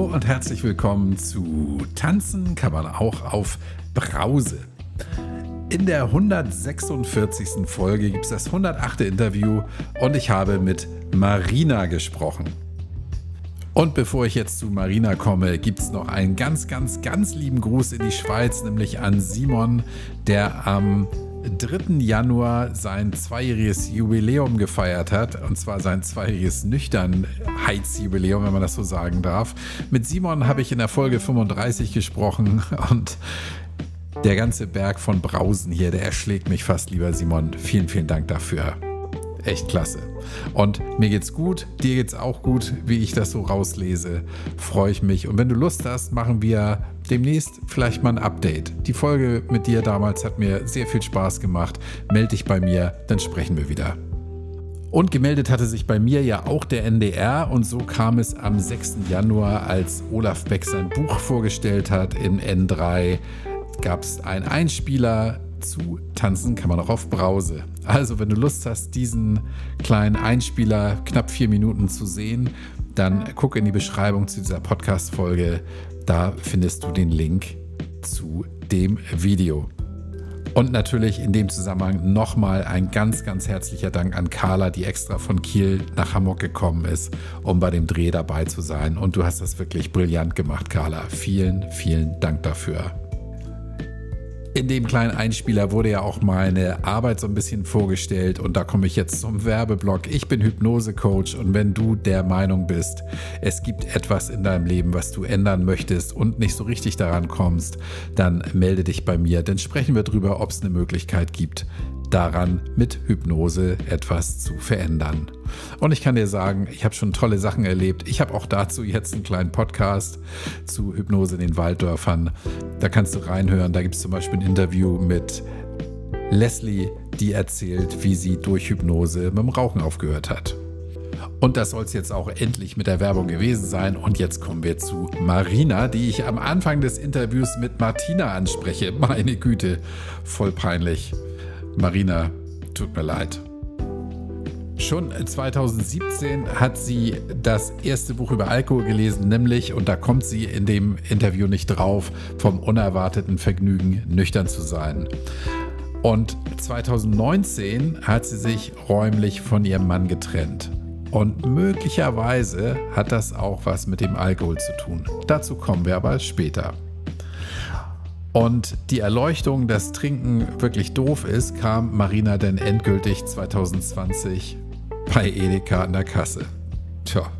Hallo und herzlich willkommen zu Tanzen kann man auch auf Brause. In der 146. Folge gibt es das 108. Interview und ich habe mit Marina gesprochen. Und bevor ich jetzt zu Marina komme, gibt es noch einen ganz, ganz, ganz lieben Gruß in die Schweiz, nämlich an Simon, der am 3. Januar sein zweijähriges Jubiläum gefeiert hat. Und zwar sein zweijähriges Nüchternheitsjubiläum, wenn man das so sagen darf. Mit Simon habe ich in der Folge 35 gesprochen und der ganze Berg von Brausen hier, der erschlägt mich fast, lieber Simon. Vielen, vielen Dank dafür. Echt klasse. Und mir geht's gut, dir geht's auch gut, wie ich das so rauslese. Freue ich mich. Und wenn du Lust hast, machen wir demnächst vielleicht mal ein Update. Die Folge mit dir damals hat mir sehr viel Spaß gemacht. Meld dich bei mir, dann sprechen wir wieder. Und gemeldet hatte sich bei mir ja auch der NDR und so kam es am 6. Januar, als Olaf Beck sein Buch vorgestellt hat in N3, gab es einen Einspieler zu Tanzen kann man auch auf Brause. Also wenn du Lust hast, diesen kleinen Einspieler knapp vier Minuten zu sehen, dann guck in die Beschreibung zu dieser Podcast-Folge. Da findest du den Link zu dem Video. Und natürlich in dem Zusammenhang nochmal ein ganz, ganz herzlicher Dank an Carla, die extra von Kiel nach Hamburg gekommen ist, um bei dem Dreh dabei zu sein. Und du hast das wirklich brillant gemacht, Carla. Vielen, vielen Dank dafür. In dem kleinen Einspieler wurde ja auch meine Arbeit so ein bisschen vorgestellt und da komme ich jetzt zum Werbeblock. Ich bin Hypnose-Coach und wenn du der Meinung bist, es gibt etwas in deinem Leben, was du ändern möchtest und nicht so richtig daran kommst, dann melde dich bei mir, denn sprechen wir darüber, ob es eine Möglichkeit gibt, daran mit Hypnose etwas zu verändern. Und ich kann dir sagen, ich habe schon tolle Sachen erlebt. Ich habe auch dazu jetzt einen kleinen Podcast zu Hypnose in den Walddörfern. Da kannst du reinhören. Da gibt es zum Beispiel ein Interview mit Leslie, die erzählt, wie sie durch Hypnose mit dem Rauchen aufgehört hat. Und das soll es jetzt auch endlich mit der Werbung gewesen sein. Und jetzt kommen wir zu Marina, die ich am Anfang des Interviews mit Martina anspreche. Meine Güte, voll peinlich. Marina, tut mir leid. Schon 2017 hat sie das erste Buch über Alkohol gelesen, nämlich, und da kommt sie in dem Interview nicht drauf, vom unerwarteten Vergnügen, nüchtern zu sein. Und 2019 hat sie sich räumlich von ihrem Mann getrennt. Und möglicherweise hat das auch was mit dem Alkohol zu tun. Dazu kommen wir aber später. Und die Erleuchtung, dass Trinken wirklich doof ist, kam Marina denn endgültig 2020 bei Edeka an der Kasse. Tja.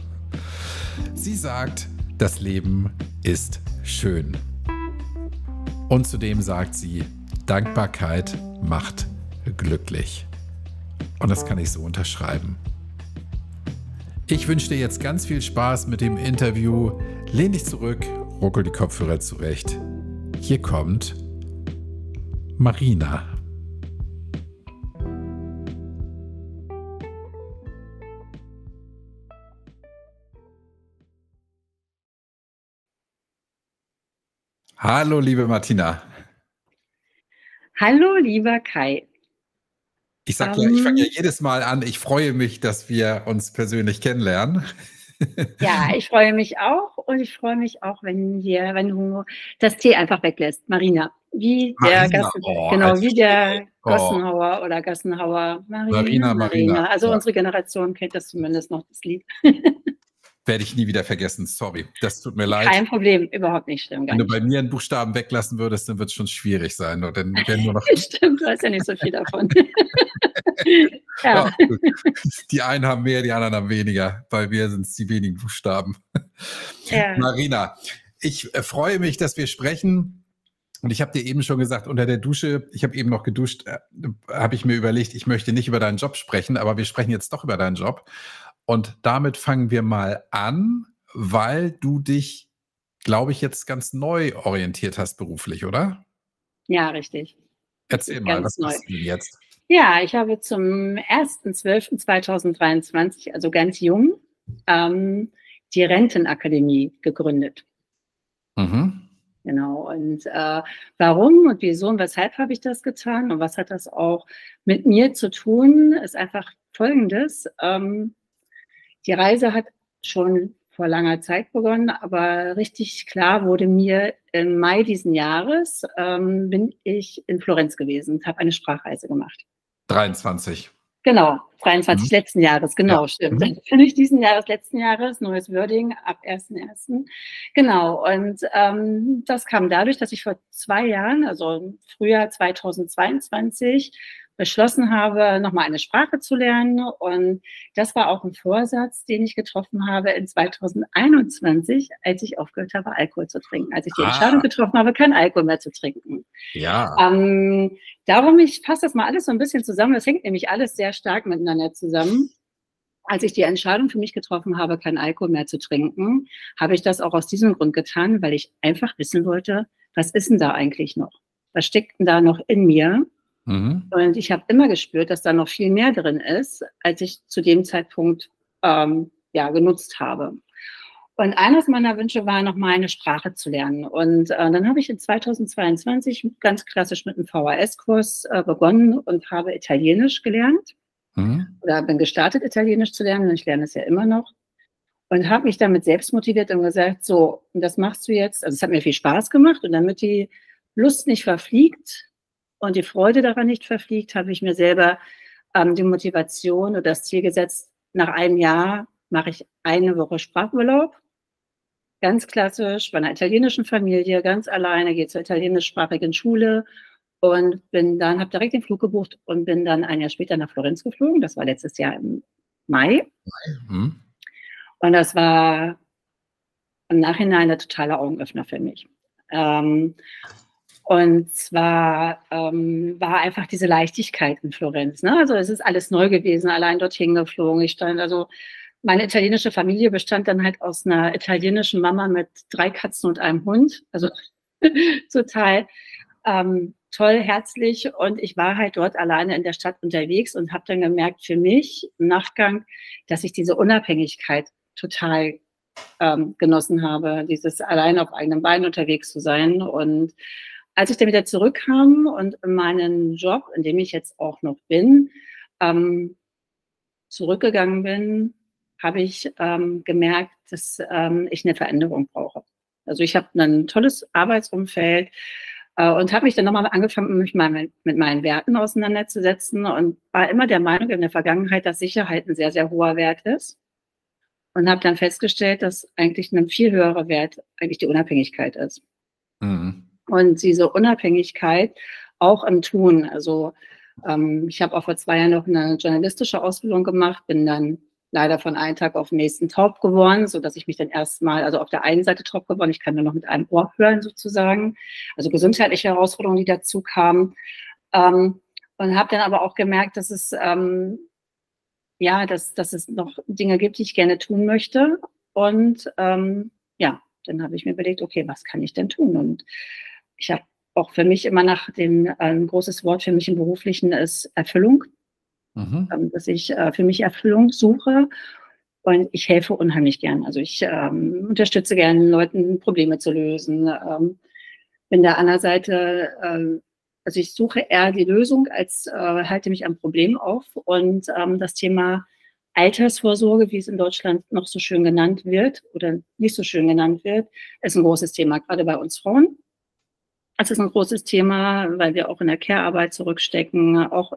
Sie sagt, das Leben ist schön. Und zudem sagt sie, Dankbarkeit macht glücklich. Und das kann ich so unterschreiben. Ich wünsche dir jetzt ganz viel Spaß mit dem Interview. Lehn dich zurück, ruckel die Kopfhörer zurecht. Hier kommt Marina. Hallo, liebe Martina. Hallo, lieber Kai. Ich sag ja, ich fange ja ähm. jedes Mal an, ich freue mich, dass wir uns persönlich kennenlernen. Ja, ich freue mich auch und ich freue mich auch, wenn wir, wenn du das Tee einfach weglässt, Marina. Wie der, Marina, Gassen, oh, genau, wie der oh. Gassenhauer oder Gassenhauer. Marina, Marina, Marina. Also ja. unsere Generation kennt das zumindest noch, das Lied. Werde ich nie wieder vergessen, sorry. Das tut mir leid. Kein Problem, überhaupt nicht schlimm. Wenn du bei mir einen Buchstaben weglassen würdest, dann wird es schon schwierig sein. Oder dann nur noch Stimmt, du hast ja nicht so viel davon. ja. Ja, die einen haben mehr, die anderen haben weniger. Bei mir sind es die wenigen Buchstaben. Ja. Marina, ich äh, freue mich, dass wir sprechen. Und ich habe dir eben schon gesagt, unter der Dusche, ich habe eben noch geduscht, äh, habe ich mir überlegt, ich möchte nicht über deinen Job sprechen, aber wir sprechen jetzt doch über deinen Job. Und damit fangen wir mal an, weil du dich, glaube ich, jetzt ganz neu orientiert hast beruflich, oder? Ja, richtig. Erzähl mal, was denn jetzt? Ja, ich habe zum 1.12.2023, also ganz jung, ähm, die Rentenakademie gegründet. Mhm. Genau. Und äh, warum und wieso und weshalb habe ich das getan und was hat das auch mit mir zu tun, ist einfach folgendes. Ähm, die Reise hat schon vor langer Zeit begonnen, aber richtig klar wurde mir im Mai diesen Jahres, ähm, bin ich in Florenz gewesen und habe eine Sprachreise gemacht. 23. Genau, 23 mhm. letzten Jahres, genau, ja. stimmt. Mhm. Nicht diesen Jahres, letzten Jahres, neues Wording ab 1.1. Genau, und ähm, das kam dadurch, dass ich vor zwei Jahren, also im Frühjahr 2022, beschlossen habe, nochmal eine Sprache zu lernen. Und das war auch ein Vorsatz, den ich getroffen habe in 2021, als ich aufgehört habe, Alkohol zu trinken. Als ich die ah. Entscheidung getroffen habe, kein Alkohol mehr zu trinken. Ja. Ähm, darum, ich fasse das mal alles so ein bisschen zusammen. Das hängt nämlich alles sehr stark miteinander zusammen. Als ich die Entscheidung für mich getroffen habe, kein Alkohol mehr zu trinken, habe ich das auch aus diesem Grund getan, weil ich einfach wissen wollte, was ist denn da eigentlich noch? Was steckt denn da noch in mir? Mhm. Und ich habe immer gespürt, dass da noch viel mehr drin ist, als ich zu dem Zeitpunkt ähm, ja, genutzt habe. Und eines meiner Wünsche war, noch mal eine Sprache zu lernen. Und äh, dann habe ich in 2022 ganz klassisch mit einem VHS-Kurs äh, begonnen und habe Italienisch gelernt. Mhm. Oder bin gestartet, Italienisch zu lernen. Und ich lerne es ja immer noch. Und habe mich damit selbst motiviert und gesagt, so, und das machst du jetzt. Also es hat mir viel Spaß gemacht. Und damit die Lust nicht verfliegt, und die Freude daran nicht verfliegt, habe ich mir selber ähm, die Motivation oder das Ziel gesetzt, nach einem Jahr mache ich eine Woche Sprachurlaub. Ganz klassisch, bei einer italienischen Familie, ganz alleine, gehe zur italienischsprachigen Schule und bin dann, habe direkt den Flug gebucht und bin dann ein Jahr später nach Florenz geflogen. Das war letztes Jahr im Mai. Mhm. Und das war im Nachhinein ein totaler Augenöffner für mich. Ähm, und zwar ähm, war einfach diese Leichtigkeit in Florenz. Ne? Also es ist alles neu gewesen, allein dorthin geflogen. Ich stand, also meine italienische Familie bestand dann halt aus einer italienischen Mama mit drei Katzen und einem Hund. Also total ähm, toll, herzlich. Und ich war halt dort alleine in der Stadt unterwegs und habe dann gemerkt für mich im Nachgang, dass ich diese Unabhängigkeit total ähm, genossen habe, dieses allein auf eigenem Bein unterwegs zu sein und als ich dann wieder zurückkam und meinen Job, in dem ich jetzt auch noch bin, ähm, zurückgegangen bin, habe ich ähm, gemerkt, dass ähm, ich eine Veränderung brauche. Also ich habe ein tolles Arbeitsumfeld äh, und habe mich dann nochmal angefangen, mich mal mit, mit, meinen Werten auseinanderzusetzen und war immer der Meinung in der Vergangenheit, dass Sicherheit ein sehr, sehr hoher Wert ist. Und habe dann festgestellt, dass eigentlich ein viel höherer Wert eigentlich die Unabhängigkeit ist. Mhm und diese Unabhängigkeit auch im Tun. Also ähm, ich habe auch vor zwei Jahren noch eine journalistische Ausbildung gemacht, bin dann leider von einem Tag auf den nächsten taub geworden, so dass ich mich dann erstmal, also auf der einen Seite taub geworden, ich kann nur noch mit einem Ohr hören sozusagen, also gesundheitliche Herausforderungen, die dazu kamen. Ähm, und habe dann aber auch gemerkt, dass es ähm, ja, dass, dass es noch Dinge gibt, die ich gerne tun möchte. Und ähm, ja, dann habe ich mir überlegt, okay, was kann ich denn tun? Und ich habe auch für mich immer nach dem, äh, ein großes Wort für mich im Beruflichen ist Erfüllung. Mhm. Ähm, dass ich äh, für mich Erfüllung suche und ich helfe unheimlich gern. Also ich ähm, unterstütze gerne Leuten, Probleme zu lösen. Ähm, bin der Seite, äh, also ich suche eher die Lösung, als äh, halte mich am Problem auf. Und ähm, das Thema Altersvorsorge, wie es in Deutschland noch so schön genannt wird oder nicht so schön genannt wird, ist ein großes Thema, gerade bei uns Frauen. Das ist ein großes Thema, weil wir auch in der Care-Arbeit zurückstecken, auch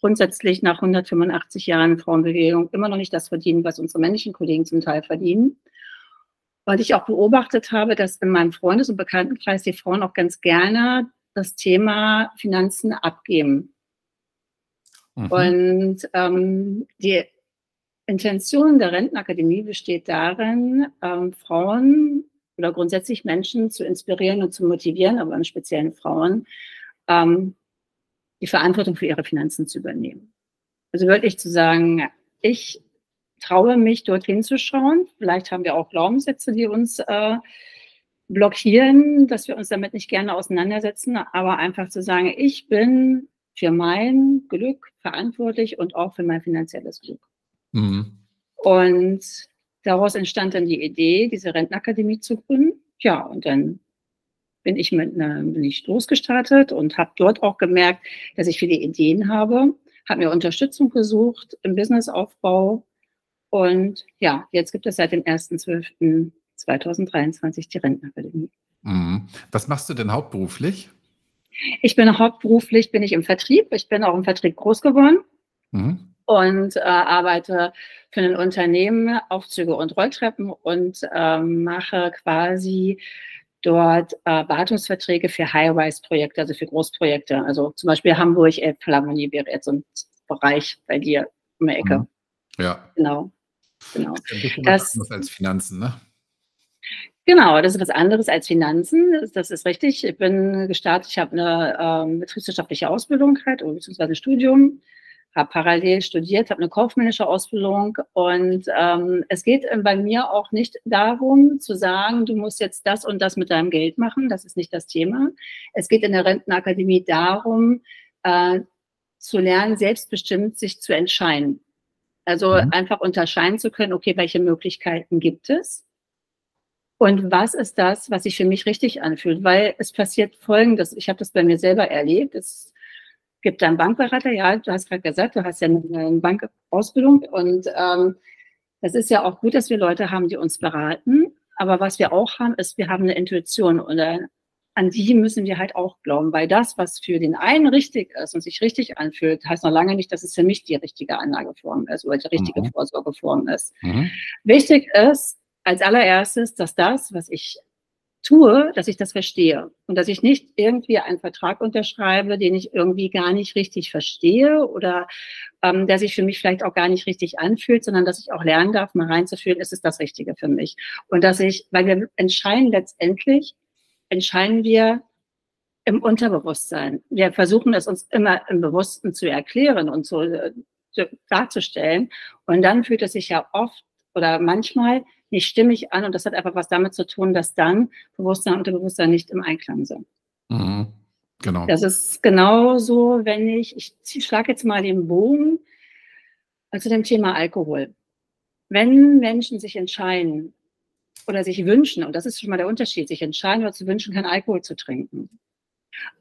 grundsätzlich nach 185 Jahren Frauenbewegung immer noch nicht das verdienen, was unsere männlichen Kollegen zum Teil verdienen. Weil ich auch beobachtet habe, dass in meinem Freundes- und Bekanntenkreis die Frauen auch ganz gerne das Thema Finanzen abgeben. Mhm. Und ähm, die Intention der Rentenakademie besteht darin, ähm, Frauen oder grundsätzlich Menschen zu inspirieren und zu motivieren, aber im speziellen Frauen, ähm, die Verantwortung für ihre Finanzen zu übernehmen. Also wirklich zu sagen, ich traue mich, dorthin zu schauen. Vielleicht haben wir auch Glaubenssätze, die uns äh, blockieren, dass wir uns damit nicht gerne auseinandersetzen, aber einfach zu sagen, ich bin für mein Glück verantwortlich und auch für mein finanzielles Glück. Mhm. Und Daraus entstand dann die Idee, diese Rentenakademie zu gründen. Ja, und dann bin ich mit einer, bin ich losgestartet und habe dort auch gemerkt, dass ich viele Ideen habe, habe mir Unterstützung gesucht im Businessaufbau Und ja, jetzt gibt es seit dem 1.12.2023 die Rentenakademie. Mhm. Was machst du denn hauptberuflich? Ich bin hauptberuflich, bin ich im Vertrieb. Ich bin auch im Vertrieb groß geworden. Mhm und äh, arbeite für ein Unternehmen Aufzüge und Rolltreppen und ähm, mache quasi dort äh, Wartungsverträge für High-Rise-Projekte, also für Großprojekte. Also zum Beispiel Hamburg Elbphilharmonie wäre jetzt so ein Bereich bei dir um die Ecke. Mhm. Ja. Genau. genau. Das, das als Finanzen, ne? Genau, das ist was anderes als Finanzen. Das ist richtig. Ich bin gestartet, ich habe eine ähm, betriebswirtschaftliche Ausbildung halt, beziehungsweise ein Studium habe parallel studiert, habe eine kaufmännische Ausbildung und ähm, es geht bei mir auch nicht darum zu sagen, du musst jetzt das und das mit deinem Geld machen, das ist nicht das Thema. Es geht in der Rentenakademie darum, äh, zu lernen, selbstbestimmt sich zu entscheiden. Also mhm. einfach unterscheiden zu können, okay, welche Möglichkeiten gibt es? Und was ist das, was sich für mich richtig anfühlt? Weil es passiert Folgendes, ich habe das bei mir selber erlebt, es gibt einen Bankberater, ja, du hast gerade gesagt, du hast ja eine Bankausbildung und ähm, das ist ja auch gut, dass wir Leute haben, die uns beraten. Aber was wir auch haben, ist, wir haben eine Intuition und äh, an die müssen wir halt auch glauben, weil das, was für den einen richtig ist und sich richtig anfühlt, heißt noch lange nicht, dass es für mich die richtige Anlageform ist oder die richtige mhm. Vorsorgeform ist. Mhm. Wichtig ist als allererstes, dass das, was ich tue, dass ich das verstehe und dass ich nicht irgendwie einen Vertrag unterschreibe, den ich irgendwie gar nicht richtig verstehe oder ähm, der sich für mich vielleicht auch gar nicht richtig anfühlt, sondern dass ich auch lernen darf, mal reinzufühlen, ist es das Richtige für mich. Und dass ich, weil wir entscheiden letztendlich, entscheiden wir im Unterbewusstsein. Wir versuchen es uns immer im Bewussten zu erklären und so äh, darzustellen. Und dann fühlt es sich ja oft oder manchmal nicht stimmig an und das hat einfach was damit zu tun, dass dann Bewusstsein und Unterbewusstsein nicht im Einklang sind. Mhm. Genau. Das ist genauso, wenn ich, ich schlage jetzt mal den Bogen zu dem Thema Alkohol. Wenn Menschen sich entscheiden oder sich wünschen, und das ist schon mal der Unterschied, sich entscheiden oder zu wünschen, keinen Alkohol zu trinken,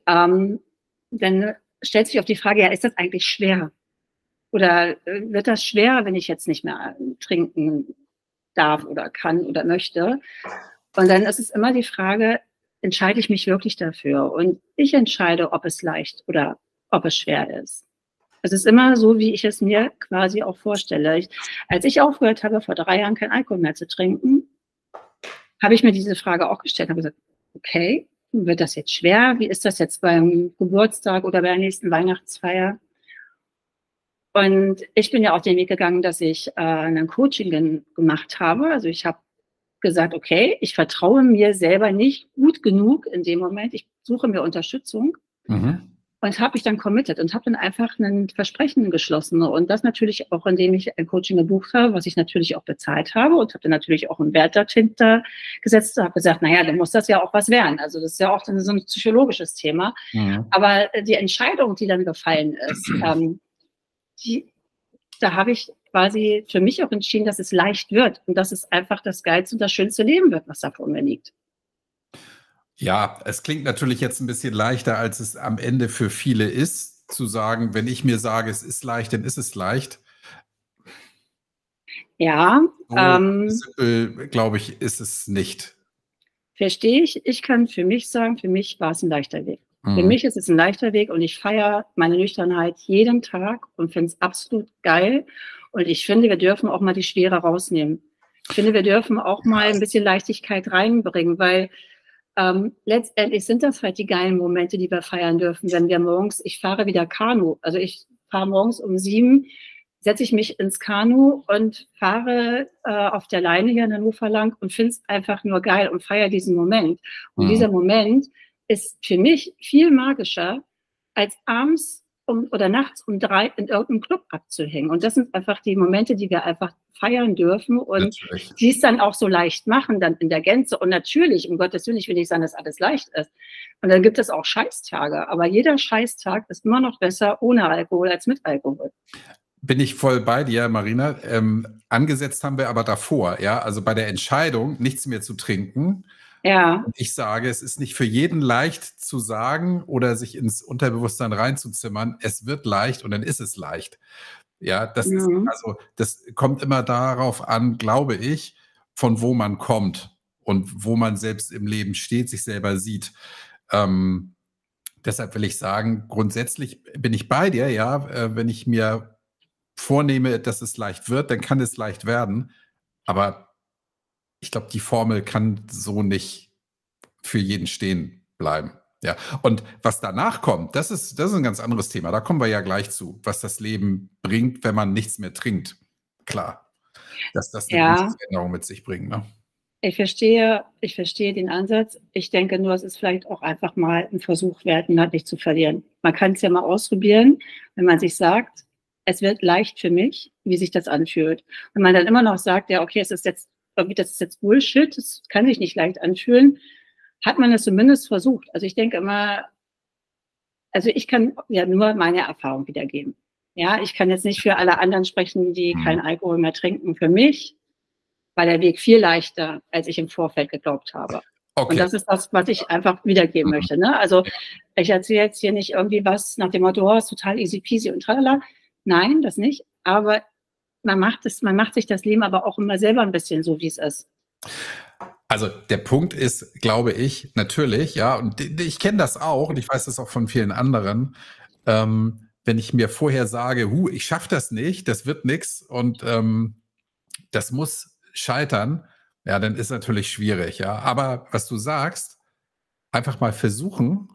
ähm, dann stellt sich auf die Frage, ja, ist das eigentlich schwer? Oder äh, wird das schwer, wenn ich jetzt nicht mehr trinken darf oder kann oder möchte. Und dann ist es immer die Frage, entscheide ich mich wirklich dafür? Und ich entscheide, ob es leicht oder ob es schwer ist. Es ist immer so, wie ich es mir quasi auch vorstelle. Ich, als ich aufgehört habe, vor drei Jahren kein Alkohol mehr zu trinken, habe ich mir diese Frage auch gestellt. Habe gesagt, okay, wird das jetzt schwer? Wie ist das jetzt beim Geburtstag oder bei der nächsten Weihnachtsfeier? Und ich bin ja auch den Weg gegangen, dass ich äh, ein Coaching gemacht habe. Also ich habe gesagt, okay, ich vertraue mir selber nicht gut genug in dem Moment. Ich suche mir Unterstützung mhm. und habe mich dann committed und habe dann einfach ein Versprechen geschlossen. Und das natürlich auch, indem ich ein Coaching gebucht habe, was ich natürlich auch bezahlt habe und habe dann natürlich auch einen Wert dahinter gesetzt. Habe gesagt, naja, dann muss das ja auch was werden. Also das ist ja auch so ein psychologisches Thema. Mhm. Aber die Entscheidung, die dann gefallen ist, ähm, die, da habe ich quasi für mich auch entschieden, dass es leicht wird und dass es einfach das geilste und das schönste Leben wird, was da vor mir liegt. Ja, es klingt natürlich jetzt ein bisschen leichter, als es am Ende für viele ist, zu sagen, wenn ich mir sage, es ist leicht, dann ist es leicht. Ja, so ähm, simpel, glaube ich, ist es nicht. Verstehe ich. Ich kann für mich sagen, für mich war es ein leichter Weg. Mhm. Für mich ist es ein leichter Weg und ich feiere meine Nüchternheit jeden Tag und finde es absolut geil. Und ich finde, wir dürfen auch mal die Schwere rausnehmen. Ich finde, wir dürfen auch mal ein bisschen Leichtigkeit reinbringen, weil ähm, letztendlich sind das halt die geilen Momente, die wir feiern dürfen, wenn wir morgens, ich fahre wieder Kanu, also ich fahre morgens um sieben, setze ich mich ins Kanu und fahre äh, auf der Leine hier in Hannover lang und finde es einfach nur geil und feiere diesen Moment. Und mhm. dieser Moment, ist für mich viel magischer, als abends um, oder nachts um drei in irgendeinem Club abzuhängen. Und das sind einfach die Momente, die wir einfach feiern dürfen und die es dann auch so leicht machen, dann in der Gänze. Und natürlich, um Gottes Willen, ich will nicht sagen, dass alles leicht ist. Und dann gibt es auch Scheißtage. Aber jeder Scheißtag ist immer noch besser ohne Alkohol als mit Alkohol. Bin ich voll bei dir, Marina. Ähm, angesetzt haben wir aber davor, ja, also bei der Entscheidung, nichts mehr zu trinken, ja. Ich sage, es ist nicht für jeden leicht zu sagen oder sich ins Unterbewusstsein reinzuzimmern, es wird leicht und dann ist es leicht. Ja, das mhm. ist, also, das kommt immer darauf an, glaube ich, von wo man kommt und wo man selbst im Leben steht, sich selber sieht. Ähm, deshalb will ich sagen, grundsätzlich bin ich bei dir, ja, äh, wenn ich mir vornehme, dass es leicht wird, dann kann es leicht werden. Aber ich glaube, die Formel kann so nicht für jeden stehen bleiben. Ja, und was danach kommt, das ist, das ist ein ganz anderes Thema. Da kommen wir ja gleich zu, was das Leben bringt, wenn man nichts mehr trinkt. Klar, dass das eine ja. Veränderung mit sich bringt. Ne? Ich verstehe, ich verstehe den Ansatz. Ich denke nur, es ist vielleicht auch einfach mal ein Versuch wert, ihn halt nicht zu verlieren. Man kann es ja mal ausprobieren, wenn man sich sagt, es wird leicht für mich, wie sich das anfühlt. Und man dann immer noch sagt, ja, okay, es ist jetzt, irgendwie, das ist jetzt Bullshit, das kann sich nicht leicht anfühlen, hat man es zumindest versucht. Also ich denke immer, also ich kann ja nur meine Erfahrung wiedergeben. Ja, ich kann jetzt nicht für alle anderen sprechen, die mhm. keinen Alkohol mehr trinken. Für mich war der Weg viel leichter, als ich im Vorfeld geglaubt habe. Okay. Und das ist das, was ich einfach wiedergeben mhm. möchte. Ne? Also ich erzähle jetzt hier nicht irgendwie was nach dem Motto, oh, ist total easy peasy und tralala. Nein, das nicht. Aber man macht es, man macht sich das Leben aber auch immer selber ein bisschen so, wie es ist. Also der Punkt ist, glaube ich, natürlich, ja, und ich kenne das auch und ich weiß das auch von vielen anderen. Ähm, wenn ich mir vorher sage, hu, ich schaffe das nicht, das wird nichts und ähm, das muss scheitern, ja, dann ist natürlich schwierig, ja. Aber was du sagst, einfach mal versuchen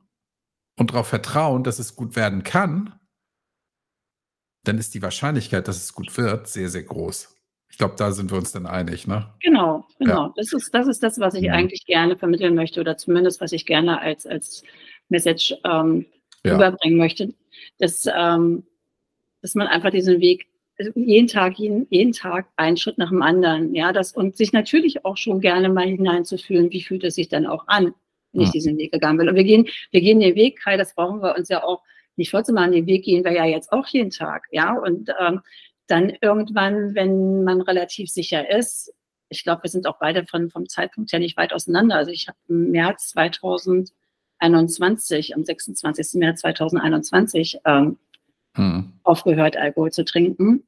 und darauf vertrauen, dass es gut werden kann, dann ist die Wahrscheinlichkeit, dass es gut wird, sehr, sehr groß. Ich glaube, da sind wir uns dann einig, ne? Genau, genau. Ja. Das, ist, das ist das, was ich mhm. eigentlich gerne vermitteln möchte oder zumindest, was ich gerne als, als Message ähm, ja. überbringen möchte. Dass, ähm, dass man einfach diesen Weg jeden Tag, jeden, jeden Tag einen Schritt nach dem anderen, ja, das und sich natürlich auch schon gerne mal hineinzufühlen, wie fühlt es sich dann auch an, wenn ich diesen Weg gegangen bin. Und wir gehen, wir gehen den Weg, Kai, das brauchen wir uns ja auch nicht vorzumachen, den Weg gehen wir ja jetzt auch jeden Tag, ja, und ähm, dann irgendwann, wenn man relativ sicher ist, ich glaube, wir sind auch beide von, vom Zeitpunkt her nicht weit auseinander. Also ich habe im März 2021, am 26. März 2021 ähm, hm. aufgehört, Alkohol zu trinken.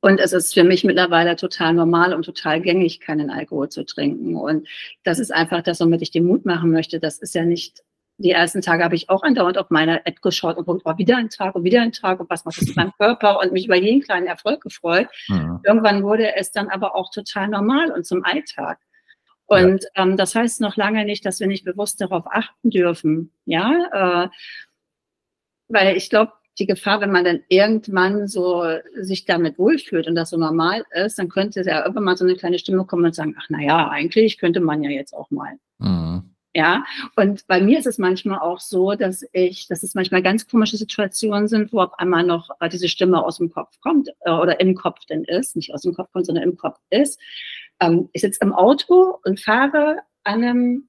Und es ist für mich mittlerweile total normal und total gängig, keinen Alkohol zu trinken. Und das ist einfach das, womit ich den Mut machen möchte. Das ist ja nicht die ersten Tage habe ich auch andauernd auf meine App geschaut und geguckt, oh, wieder ein Tag und wieder ein Tag und was macht das mit meinem Körper und mich über jeden kleinen Erfolg gefreut. Mhm. Irgendwann wurde es dann aber auch total normal und zum Alltag. Und ja. ähm, das heißt noch lange nicht, dass wir nicht bewusst darauf achten dürfen. Ja, äh, weil ich glaube, die Gefahr, wenn man dann irgendwann so sich damit wohlfühlt und das so normal ist, dann könnte ja irgendwann mal so eine kleine Stimme kommen und sagen, ach na ja, eigentlich könnte man ja jetzt auch mal. Mhm. Ja, und bei mir ist es manchmal auch so, dass ich, dass es manchmal ganz komische Situationen sind, wo auf einmal noch äh, diese Stimme aus dem Kopf kommt äh, oder im Kopf denn ist, nicht aus dem Kopf kommt, sondern im Kopf ist. Ähm, ich sitze im Auto und fahre an einem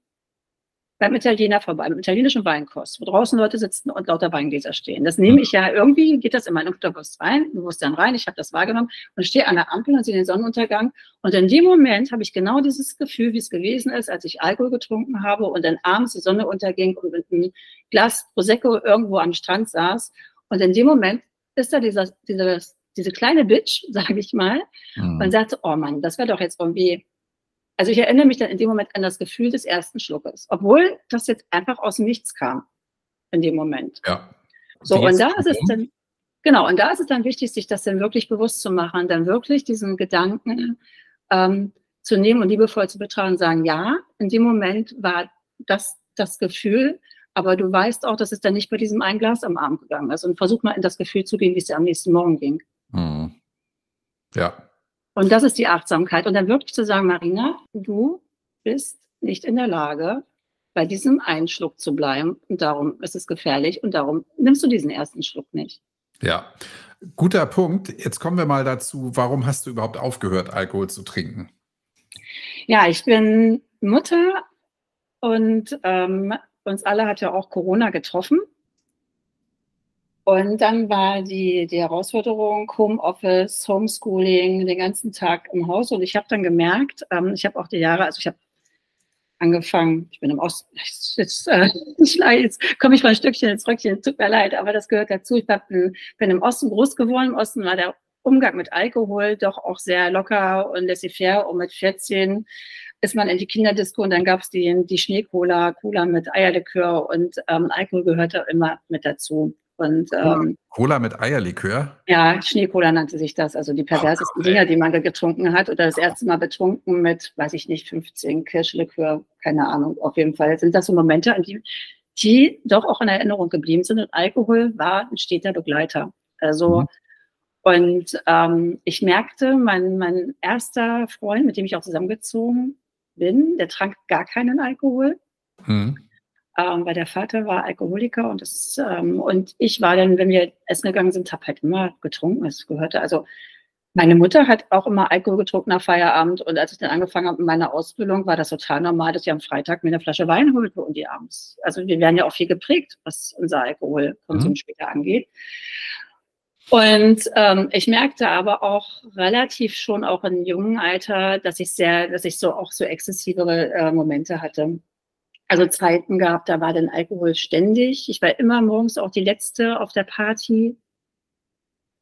beim Italiener vorbei, im italienischen Weinkost, wo draußen Leute sitzen und lauter Weingläser stehen. Das nehme ich ja irgendwie, geht das in meinen Unterbewusst rein, Bewusstsein rein, ich habe das wahrgenommen und stehe an der Ampel und sehe den Sonnenuntergang. Und in dem Moment habe ich genau dieses Gefühl, wie es gewesen ist, als ich Alkohol getrunken habe und dann abends die Sonne unterging und mit einem Glas Prosecco irgendwo am Strand saß. Und in dem Moment ist da dieser, dieser, diese kleine Bitch, sage ich mal, mhm. und sagte, oh Mann, das wäre doch jetzt irgendwie also ich erinnere mich dann in dem Moment an das Gefühl des ersten Schluckes, obwohl das jetzt einfach aus dem Nichts kam in dem Moment. Ja. So, und da ist es dann, genau, und da ist es dann wichtig, sich das dann wirklich bewusst zu machen, dann wirklich diesen Gedanken ähm, zu nehmen und liebevoll zu betrachten und sagen, ja, in dem Moment war das das Gefühl, aber du weißt auch, dass es dann nicht bei diesem einen Glas am Abend gegangen ist. Und versuch mal in das Gefühl zu gehen, wie es dir am nächsten Morgen ging. Mhm. Ja, und das ist die Achtsamkeit. Und dann wirklich zu sagen, Marina, du bist nicht in der Lage, bei diesem einen Schluck zu bleiben. Und darum ist es gefährlich und darum nimmst du diesen ersten Schluck nicht. Ja, guter Punkt. Jetzt kommen wir mal dazu, warum hast du überhaupt aufgehört, Alkohol zu trinken? Ja, ich bin Mutter und ähm, uns alle hat ja auch Corona getroffen. Und dann war die, die Herausforderung Homeoffice, Homeschooling, den ganzen Tag im Haus. Und ich habe dann gemerkt, ähm, ich habe auch die Jahre, also ich habe angefangen, ich bin im Osten, jetzt, äh, jetzt komme ich mal ein Stückchen ins Rückchen, tut mir leid, aber das gehört dazu. Ich hab, bin im Osten groß geworden, im Osten war der Umgang mit Alkohol doch auch sehr locker und laissez-faire. Und mit 14 ist man in die Kinderdisco und dann gab es die, die Schneecola, Cola mit Eierlikör und ähm, Alkohol gehörte immer mit dazu. Und, ähm, Cola mit Eierlikör? Ja, Schneecola nannte sich das, also die perversesten oh, Dinger, die man da getrunken hat. Oder das erste Mal betrunken mit, weiß ich nicht, 15 Kirschlikör, keine Ahnung. Auf jeden Fall sind das so Momente, an die, die doch auch in Erinnerung geblieben sind. Und Alkohol war ein steter Begleiter. Also, mhm. und ähm, ich merkte, mein, mein erster Freund, mit dem ich auch zusammengezogen bin, der trank gar keinen Alkohol. Mhm. Ähm, weil der Vater war Alkoholiker und, das, ähm, und ich war dann, wenn wir essen gegangen sind, habe halt immer getrunken. Es gehörte also meine Mutter hat auch immer Alkohol getrunken nach Feierabend und als ich dann angefangen habe mit meiner Ausbildung, war das total normal, dass ich am Freitag mir eine Flasche Wein holte und die abends. Also wir werden ja auch viel geprägt, was unser Alkoholkonsum mhm. später angeht. Und ähm, ich merkte aber auch relativ schon auch im jungen Alter, dass ich sehr, dass ich so auch so exzessivere äh, Momente hatte. Also Zeiten gab, da war dann Alkohol ständig. Ich war immer morgens auch die Letzte auf der Party.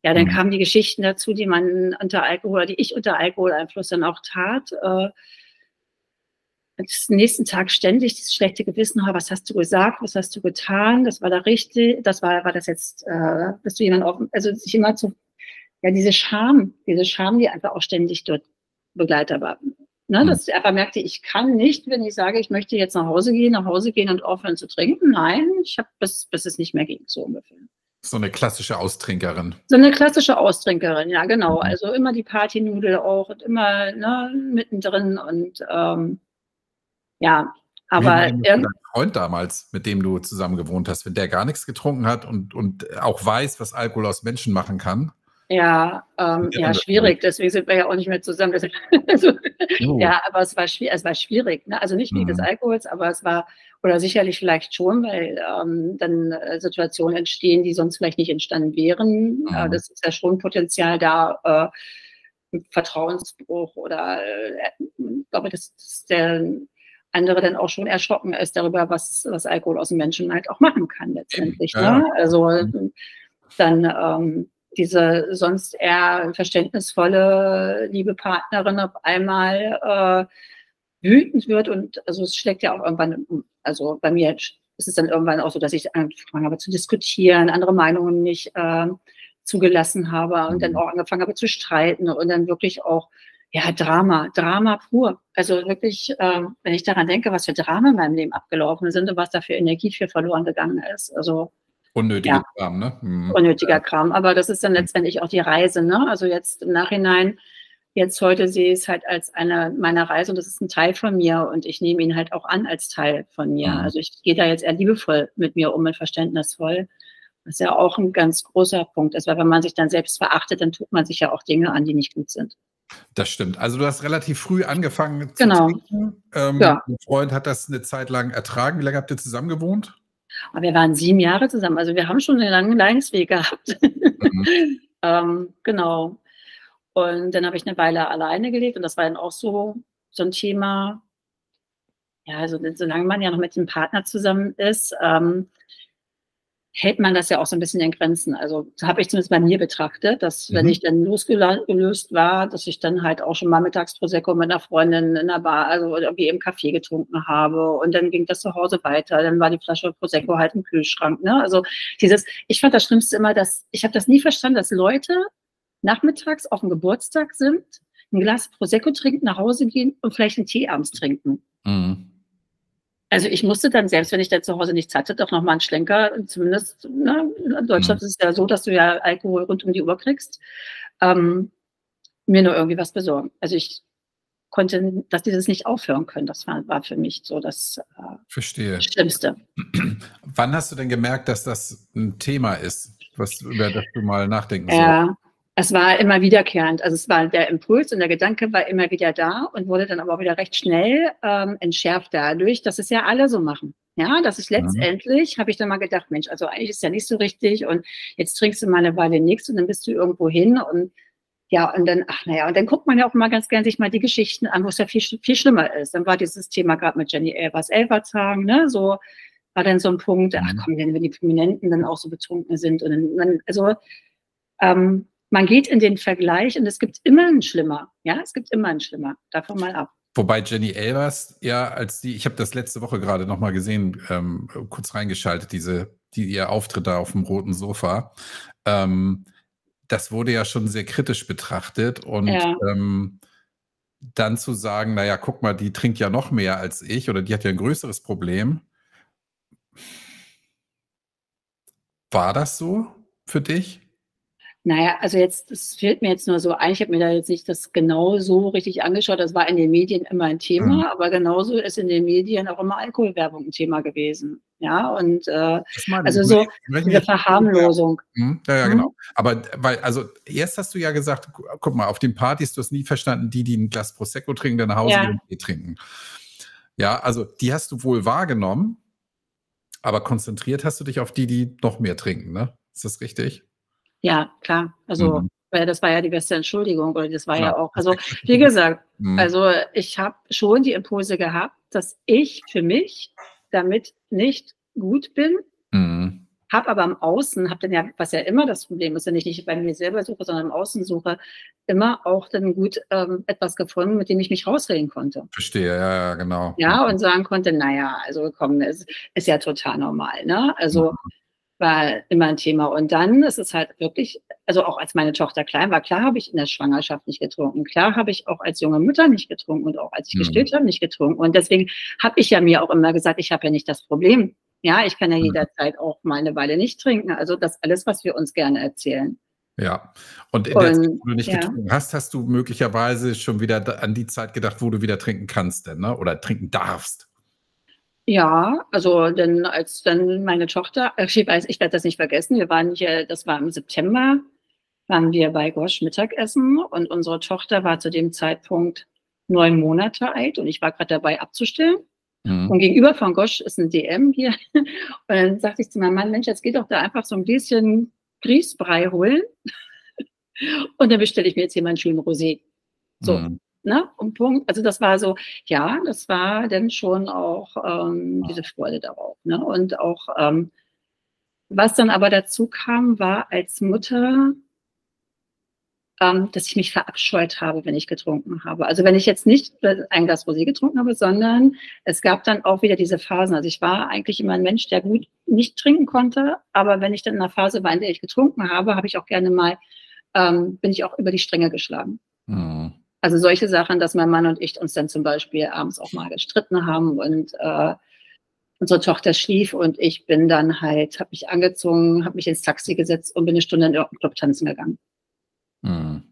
Ja, dann mhm. kamen die Geschichten dazu, die man unter Alkohol, die ich unter Alkoholeinfluss dann auch tat. Äh, nächsten Tag ständig dieses schlechte Gewissen, was hast du gesagt, was hast du getan, das war da richtig, das war, war das jetzt, äh, bist du jemand offen, also sich immer zu, ja, diese Scham, diese Scham, die einfach auch ständig dort Begleiter war. Ne, mhm. Dass ich einfach merkte, ich kann nicht, wenn ich sage, ich möchte jetzt nach Hause gehen, nach Hause gehen und aufhören zu trinken. Nein, ich habe bis, bis es nicht mehr ging, so ungefähr. So eine klassische Austrinkerin. So eine klassische Austrinkerin, ja, genau. Mhm. Also immer die Partynudel auch und immer ne, mittendrin und ähm, ja, aber. Dein Freund damals, mit dem du zusammen gewohnt hast, wenn der gar nichts getrunken hat und, und auch weiß, was Alkohol aus Menschen machen kann, ja, ähm, ja, schwierig. Deswegen sind wir ja auch nicht mehr zusammen. also, oh. Ja, aber es war, schwierig, es war schwierig. Ne? Also nicht wegen mhm. des Alkohols, aber es war, oder sicherlich vielleicht schon, weil ähm, dann äh, Situationen entstehen, die sonst vielleicht nicht entstanden wären. Mhm. Äh, das ist ja schon Potenzial da, äh, Vertrauensbruch oder äh, ich glaube, dass, dass der andere dann auch schon erschrocken ist darüber, was, was Alkohol aus dem Menschen halt auch machen kann letztendlich. Ja. Ne? Also mhm. dann ähm, diese sonst eher verständnisvolle, liebe Partnerin auf einmal äh, wütend wird und also es schlägt ja auch irgendwann, also bei mir ist es dann irgendwann auch so, dass ich angefangen habe zu diskutieren, andere Meinungen nicht äh, zugelassen habe und dann mhm. auch angefangen habe zu streiten und dann wirklich auch ja, Drama, Drama pur. Also wirklich, äh, wenn ich daran denke, was für Drama in meinem Leben abgelaufen sind und was da für Energie für verloren gegangen ist. Also Unnötiger ja. Kram, ne? Mhm. Unnötiger Kram. Aber das ist dann mhm. letztendlich auch die Reise, ne? Also jetzt im Nachhinein, jetzt heute sehe ich es halt als eine meiner Reise und das ist ein Teil von mir und ich nehme ihn halt auch an als Teil von mir. Mhm. Also ich gehe da jetzt eher liebevoll mit mir um und verständnisvoll. Das ist ja auch ein ganz großer Punkt ist, weil wenn man sich dann selbst verachtet, dann tut man sich ja auch Dinge an, die nicht gut sind. Das stimmt. Also du hast relativ früh angefangen zu genau. trinken. Ähm, ja. Ein Freund hat das eine Zeit lang ertragen. Wie lange habt ihr zusammen gewohnt? Aber wir waren sieben Jahre zusammen, also wir haben schon einen langen Leidensweg gehabt. Mhm. ähm, genau. Und dann habe ich eine Weile alleine gelebt und das war dann auch so, so ein Thema. Ja, also solange man ja noch mit dem Partner zusammen ist, ähm, hält man das ja auch so ein bisschen in Grenzen. Also habe ich zumindest bei mir betrachtet, dass mhm. wenn ich dann losgelöst war, dass ich dann halt auch schon mal mittags Prosecco mit einer Freundin in der Bar, also irgendwie im Café getrunken habe und dann ging das zu Hause weiter. Dann war die Flasche Prosecco halt im Kühlschrank. Ne? Also dieses, ich fand das Schlimmste immer, dass ich habe das nie verstanden, dass Leute nachmittags auf dem Geburtstag sind, ein Glas Prosecco trinken, nach Hause gehen und vielleicht einen Tee abends trinken. Mhm. Also ich musste dann, selbst wenn ich dann zu Hause nichts hatte, doch nochmal einen Schlenker, zumindest ne, in Deutschland mhm. ist es ja so, dass du ja Alkohol rund um die Uhr kriegst, ähm, mir nur irgendwie was besorgen. Also ich konnte, dass die das nicht aufhören können. Das war, war für mich so das äh. Schlimmste. Wann hast du denn gemerkt, dass das ein Thema ist, was, über das du mal nachdenken sollst? Ja, es war immer wiederkehrend. Also es war der Impuls und der Gedanke war immer wieder da und wurde dann aber auch wieder recht schnell ähm, entschärft dadurch, dass es ja alle so machen. Ja, dass ich letztendlich, mhm. habe ich dann mal gedacht, Mensch, also eigentlich ist ja nicht so richtig und jetzt trinkst du mal eine Weile nichts und dann bist du irgendwo hin und ja, und dann, ach naja, und dann guckt man ja auch mal ganz gern sich mal die Geschichten an, wo es ja viel, viel schlimmer ist. Dann war dieses Thema gerade mit Jenny Elvers Elverzhagen, ne, so war dann so ein Punkt, ach mhm. komm, wenn die Prominenten dann auch so betrunken sind und dann, also ähm, man geht in den Vergleich und es gibt immer einen Schlimmer. Ja, es gibt immer einen Schlimmer. Davon mal ab. Wobei Jenny Elvers ja als die, ich habe das letzte Woche gerade nochmal gesehen, ähm, kurz reingeschaltet, diese, die ihr Auftritt da auf dem roten Sofa. Ähm, das wurde ja schon sehr kritisch betrachtet und ja. ähm, dann zu sagen, naja, guck mal, die trinkt ja noch mehr als ich oder die hat ja ein größeres Problem. War das so für dich? Naja, also jetzt, das fällt mir jetzt nur so ein, ich habe mir da jetzt nicht das genau so richtig angeschaut, das war in den Medien immer ein Thema, mhm. aber genauso ist in den Medien auch immer Alkoholwerbung ein Thema gewesen. Ja, und äh, also so diese Verharmlosung. Mhm. Ja, ja, mhm. genau. Aber weil, also erst hast du ja gesagt, guck mal, auf den Partys, du hast nie verstanden, die, die ein Glas Prosecco trinken, dann nach Hause ja. gehen trinken. Ja, also die hast du wohl wahrgenommen, aber konzentriert hast du dich auf die, die noch mehr trinken, ne? Ist das richtig? Ja, klar. Also, mhm. weil das war ja die beste Entschuldigung oder das war ja, ja auch, also wie gesagt, mhm. also ich habe schon die Impulse gehabt, dass ich für mich damit nicht gut bin, mhm. habe aber im Außen, habe dann ja, was ja immer das Problem ist, wenn ich nicht bei mir selber suche, sondern im Außen suche, immer auch dann gut ähm, etwas gefunden, mit dem ich mich rausreden konnte. Verstehe, ja, ja, genau. Ja, und sagen konnte, naja, also komm, es ist ja total normal, ne? Also mhm war immer ein Thema. Und dann ist es halt wirklich, also auch als meine Tochter klein war, klar habe ich in der Schwangerschaft nicht getrunken. Klar habe ich auch als junge Mutter nicht getrunken und auch als ich mhm. gestillt habe nicht getrunken. Und deswegen habe ich ja mir auch immer gesagt, ich habe ja nicht das Problem. Ja, ich kann ja mhm. jederzeit auch mal eine Weile nicht trinken. Also das alles, was wir uns gerne erzählen. Ja, und in und, der Zeit, wo du nicht ja. getrunken hast, hast du möglicherweise schon wieder an die Zeit gedacht, wo du wieder trinken kannst, denn, ne? oder trinken darfst. Ja, also denn als dann meine Tochter, ich weiß, ich werde das nicht vergessen, wir waren hier, das war im September, waren wir bei Gosch Mittagessen und unsere Tochter war zu dem Zeitpunkt neun Monate alt und ich war gerade dabei abzustillen. Mhm. Und gegenüber von Gosch ist ein DM hier. Und dann sagte ich zu meinem Mann, Mensch, jetzt geht doch da einfach so ein bisschen Grießbrei holen. Und dann bestelle ich mir jetzt hier meinen schönen Rosé. So. Mhm ne, um Punkt. Also das war so, ja, das war dann schon auch ähm, diese Freude darauf. Ne? Und auch, ähm, was dann aber dazu kam, war als Mutter, ähm, dass ich mich verabscheut habe, wenn ich getrunken habe. Also wenn ich jetzt nicht ein Glas Rosé getrunken habe, sondern es gab dann auch wieder diese Phasen. Also ich war eigentlich immer ein Mensch, der gut nicht trinken konnte, aber wenn ich dann in einer Phase war, in der ich getrunken habe, habe ich auch gerne mal, ähm, bin ich auch über die Stränge geschlagen. Mhm. Also solche Sachen, dass mein Mann und ich uns dann zum Beispiel abends auch mal gestritten haben und äh, unsere Tochter schlief und ich bin dann halt, habe mich angezogen, habe mich ins Taxi gesetzt und bin eine Stunde in irgendeinen Club tanzen gegangen. Mhm.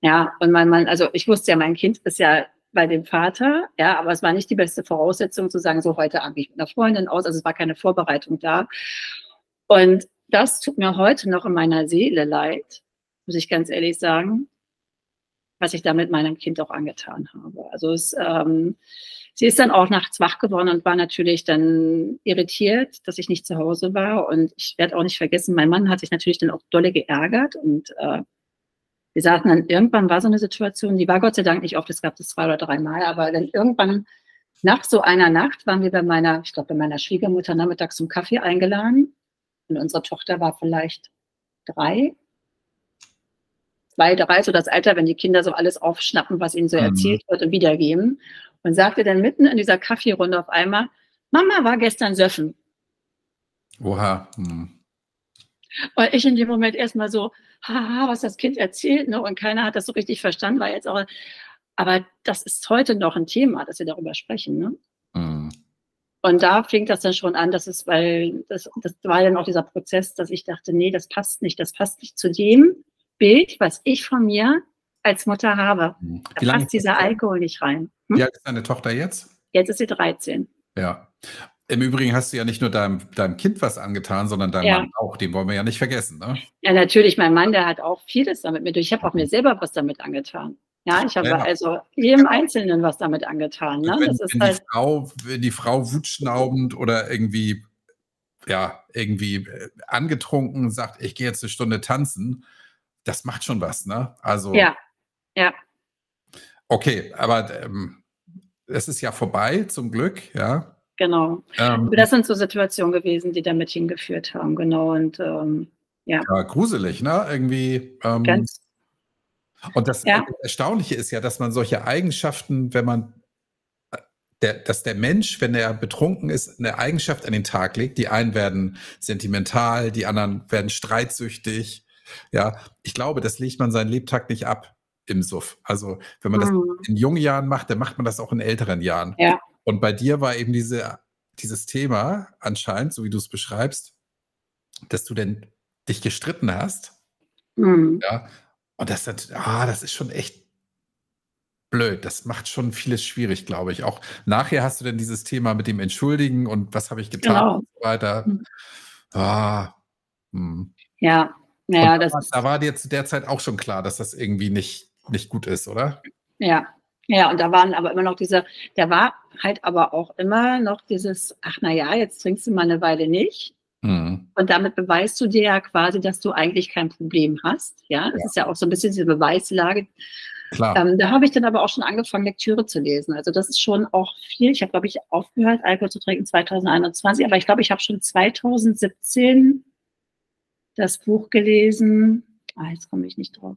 Ja, und mein Mann, also ich wusste ja, mein Kind ist ja bei dem Vater, ja, aber es war nicht die beste Voraussetzung zu sagen, so heute Abend ich mit einer Freundin aus, also es war keine Vorbereitung da. Und das tut mir heute noch in meiner Seele leid, muss ich ganz ehrlich sagen, was ich damit meinem Kind auch angetan habe. Also es, ähm, sie ist dann auch nachts wach geworden und war natürlich dann irritiert, dass ich nicht zu Hause war. Und ich werde auch nicht vergessen, mein Mann hat sich natürlich dann auch dolle geärgert und äh, wir sagten dann, irgendwann war so eine Situation, die war Gott sei Dank nicht oft, es gab das zwei oder drei Mal, aber dann irgendwann nach so einer Nacht waren wir bei meiner, ich glaube, bei meiner Schwiegermutter nachmittags zum Kaffee eingeladen. Und unsere Tochter war vielleicht drei zwei, drei, so das Alter, wenn die Kinder so alles aufschnappen, was ihnen so mhm. erzählt wird und wiedergeben. Und sagte dann mitten in dieser Kaffeerunde auf einmal, Mama war gestern Söffen. Oha. Hm. Und ich in dem Moment erstmal so, haha, was das Kind erzählt, ne? und keiner hat das so richtig verstanden, war jetzt auch, aber das ist heute noch ein Thema, dass wir darüber sprechen. Ne? Mhm. Und da fing das dann schon an, dass es, weil das, das war dann auch dieser Prozess, dass ich dachte, nee, das passt nicht, das passt nicht zu dem, Bild, was ich von mir als Mutter habe. Hm. Da passt dieser Alkohol nicht rein. Hm? Wie alt ist deine Tochter jetzt? Jetzt ist sie 13. Ja. Im Übrigen hast du ja nicht nur deinem, deinem Kind was angetan, sondern deinem ja. Mann auch. Den wollen wir ja nicht vergessen. Ne? Ja, natürlich. Mein Mann, der hat auch vieles damit mit. Ich habe auch mir selber was damit angetan. Ja, ich habe ja. also jedem Einzelnen was damit angetan. Ne? Wenn, wenn, halt die Frau, wenn die Frau wutschnaubend oder irgendwie, ja, irgendwie äh, angetrunken sagt, ich gehe jetzt eine Stunde tanzen, das macht schon was, ne? Also. Ja, ja. Okay, aber ähm, es ist ja vorbei, zum Glück, ja. Genau. Ähm, das sind so Situationen gewesen, die damit hingeführt haben, genau. Und ähm, ja. ja gruselig, ne? Irgendwie. Ähm, Ganz. Und das ja. Erstaunliche ist ja, dass man solche Eigenschaften, wenn man der, dass der Mensch, wenn er betrunken ist, eine Eigenschaft an den Tag legt. Die einen werden sentimental, die anderen werden streitsüchtig. Ja, ich glaube, das legt man seinen Lebtag nicht ab im Suff. Also, wenn man mhm. das in jungen Jahren macht, dann macht man das auch in älteren Jahren. Ja. Und bei dir war eben diese, dieses Thema anscheinend, so wie du es beschreibst, dass du denn dich gestritten hast. Mhm. Ja. Und das, ah, das ist schon echt blöd. Das macht schon vieles schwierig, glaube ich. Auch nachher hast du dann dieses Thema mit dem Entschuldigen und was habe ich getan genau. und so weiter. Hm. Ah, hm. Ja, naja, das da, da war dir zu der Zeit auch schon klar, dass das irgendwie nicht, nicht gut ist, oder? Ja, ja, und da waren aber immer noch diese, da war halt aber auch immer noch dieses, ach naja, jetzt trinkst du mal eine Weile nicht. Mhm. Und damit beweist du dir ja quasi, dass du eigentlich kein Problem hast. Ja, das ja. ist ja auch so ein bisschen diese Beweislage. Klar. Ähm, da habe ich dann aber auch schon angefangen, Lektüre zu lesen. Also das ist schon auch viel. Ich habe, glaube ich, aufgehört, Alkohol zu trinken 2021, aber ich glaube, ich habe schon 2017 das Buch gelesen. Ah, jetzt komme ich nicht drauf.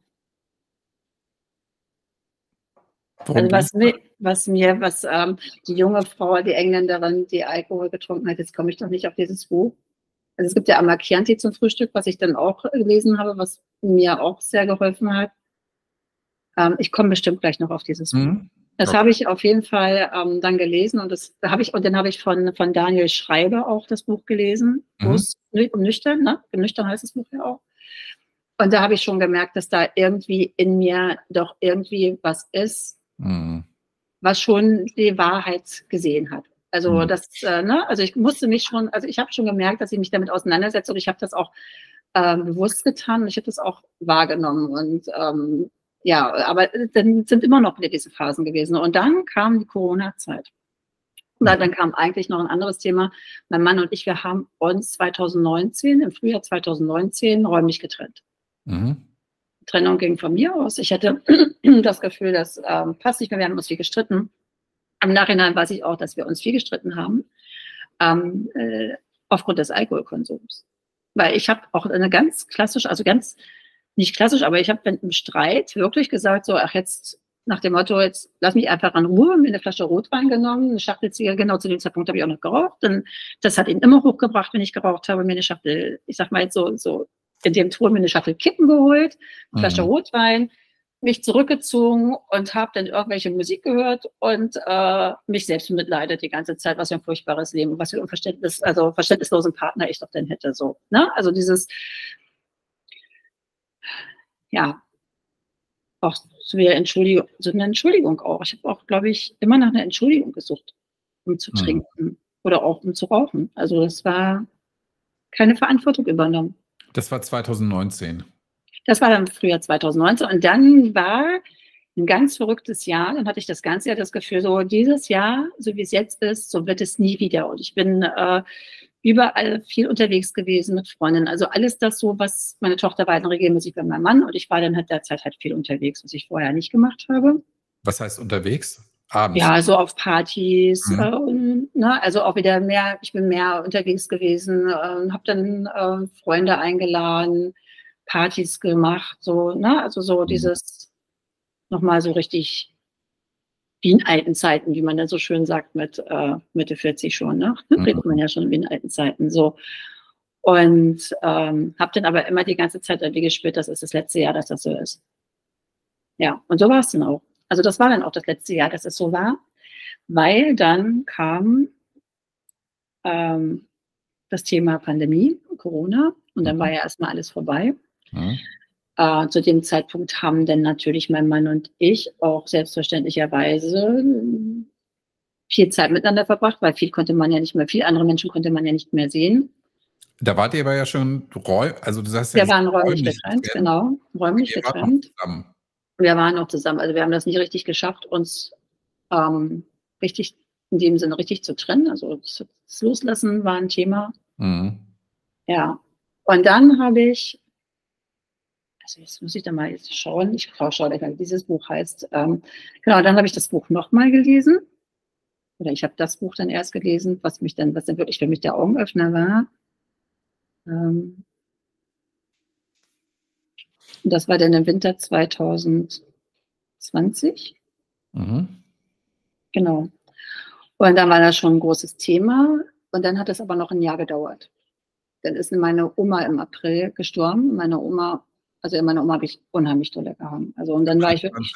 Also was mir, was mir, was ähm, die junge Frau, die Engländerin, die Alkohol getrunken hat, jetzt komme ich doch nicht auf dieses Buch. Also es gibt ja Chianti zum Frühstück, was ich dann auch gelesen habe, was mir auch sehr geholfen hat. Ähm, ich komme bestimmt gleich noch auf dieses Buch. Mhm. Das okay. habe ich auf jeden Fall ähm, dann gelesen und das habe ich und dann habe ich von von Daniel Schreiber auch das Buch gelesen, mhm. um nüchtern, ne? Nüchtern heißt das Buch ja auch. Und da habe ich schon gemerkt, dass da irgendwie in mir doch irgendwie was ist, mhm. was schon die Wahrheit gesehen hat. Also mhm. das, äh, ne? Also ich musste mich schon, also ich habe schon gemerkt, dass ich mich damit auseinandersetze und ich habe das auch ähm, bewusst getan und ich habe das auch wahrgenommen und ähm, ja, aber äh, dann sind immer noch wieder diese Phasen gewesen. Und dann kam die Corona-Zeit. Und dann kam eigentlich noch ein anderes Thema. Mein Mann und ich, wir haben uns 2019, im Frühjahr 2019, räumlich getrennt. Mhm. Die Trennung ging von mir aus. Ich hatte das Gefühl, das ähm, passt nicht mehr. Wir haben uns viel gestritten. Im Nachhinein weiß ich auch, dass wir uns viel gestritten haben. Ähm, äh, aufgrund des Alkoholkonsums. Weil ich habe auch eine ganz klassische, also ganz nicht klassisch, aber ich habe im Streit wirklich gesagt, so, ach jetzt nach dem Motto, jetzt lass mich einfach in Ruhe, mir eine Flasche Rotwein genommen, eine Schachtel Zigaretten, genau zu dem Zeitpunkt habe ich auch noch geraucht. Und das hat ihn immer hochgebracht, wenn ich geraucht habe, mir eine Schachtel, ich sag mal jetzt so, so in dem Tour mir eine Schachtel Kippen geholt, eine Flasche mhm. Rotwein, mich zurückgezogen und habe dann irgendwelche Musik gehört und äh, mich selbst mitleidet die ganze Zeit, was für ein furchtbares Leben, was für ein Unverständnis, also verständnislosen Partner ich doch denn hätte. So, ne? Also dieses ja, auch so wie Entschuldigung, so eine Entschuldigung auch. Ich habe auch, glaube ich, immer nach einer Entschuldigung gesucht, um zu mhm. trinken oder auch um zu rauchen. Also das war keine Verantwortung übernommen. Das war 2019. Das war dann Frühjahr 2019 und dann war ein ganz verrücktes Jahr. Dann hatte ich das ganze Jahr das Gefühl, so dieses Jahr, so wie es jetzt ist, so wird es nie wieder. Und ich bin äh, überall viel unterwegs gewesen mit Freundinnen. Also alles das so, was meine Tochter war dann regelmäßig bei meinem Mann und ich war dann halt derzeit halt viel unterwegs, was ich vorher nicht gemacht habe. Was heißt unterwegs? Abends? Ja, so auf Partys. Mhm. Äh, und, ne, also auch wieder mehr, ich bin mehr unterwegs gewesen, äh, habe dann äh, Freunde eingeladen, Partys gemacht, so, ne, also so mhm. dieses nochmal so richtig wie in alten Zeiten, wie man dann so schön sagt, mit äh, Mitte 40 schon, ne? Mhm. Redet man ja schon wie in alten Zeiten so. Und ähm, habe dann aber immer die ganze Zeit irgendwie gespürt, das ist das letzte Jahr, dass das so ist. Ja, und so war es dann auch. Also das war dann auch das letzte Jahr, dass es so war, weil dann kam ähm, das Thema Pandemie, Corona, und dann war mhm. ja erstmal alles vorbei. Mhm. Äh, zu dem Zeitpunkt haben dann natürlich mein Mann und ich auch selbstverständlicherweise viel Zeit miteinander verbracht, weil viel konnte man ja nicht mehr, viele andere Menschen konnte man ja nicht mehr sehen. Da wart ihr aber ja schon räum, also du sagst ja. Wir waren räumlich, räumlich getrennt, getrennt, genau, räumlich wir getrennt. Waren wir waren noch zusammen, also wir haben das nicht richtig geschafft, uns ähm, richtig, in dem Sinne richtig zu trennen. Also das Loslassen war ein Thema. Mhm. Ja. Und dann habe ich also jetzt muss ich da mal jetzt schauen, ich schaue gleich mal, wie dieses Buch heißt. Ähm, genau, dann habe ich das Buch nochmal gelesen. Oder ich habe das Buch dann erst gelesen, was mich dann, was dann wirklich für mich der Augenöffner war. Ähm, Und das war dann im Winter 2020. Mhm. Genau. Und dann war das schon ein großes Thema. Und dann hat es aber noch ein Jahr gedauert. Dann ist meine Oma im April gestorben. Meine Oma, also in meiner Oma habe ich unheimlich tolle gehabt. Also und dann war ich wirklich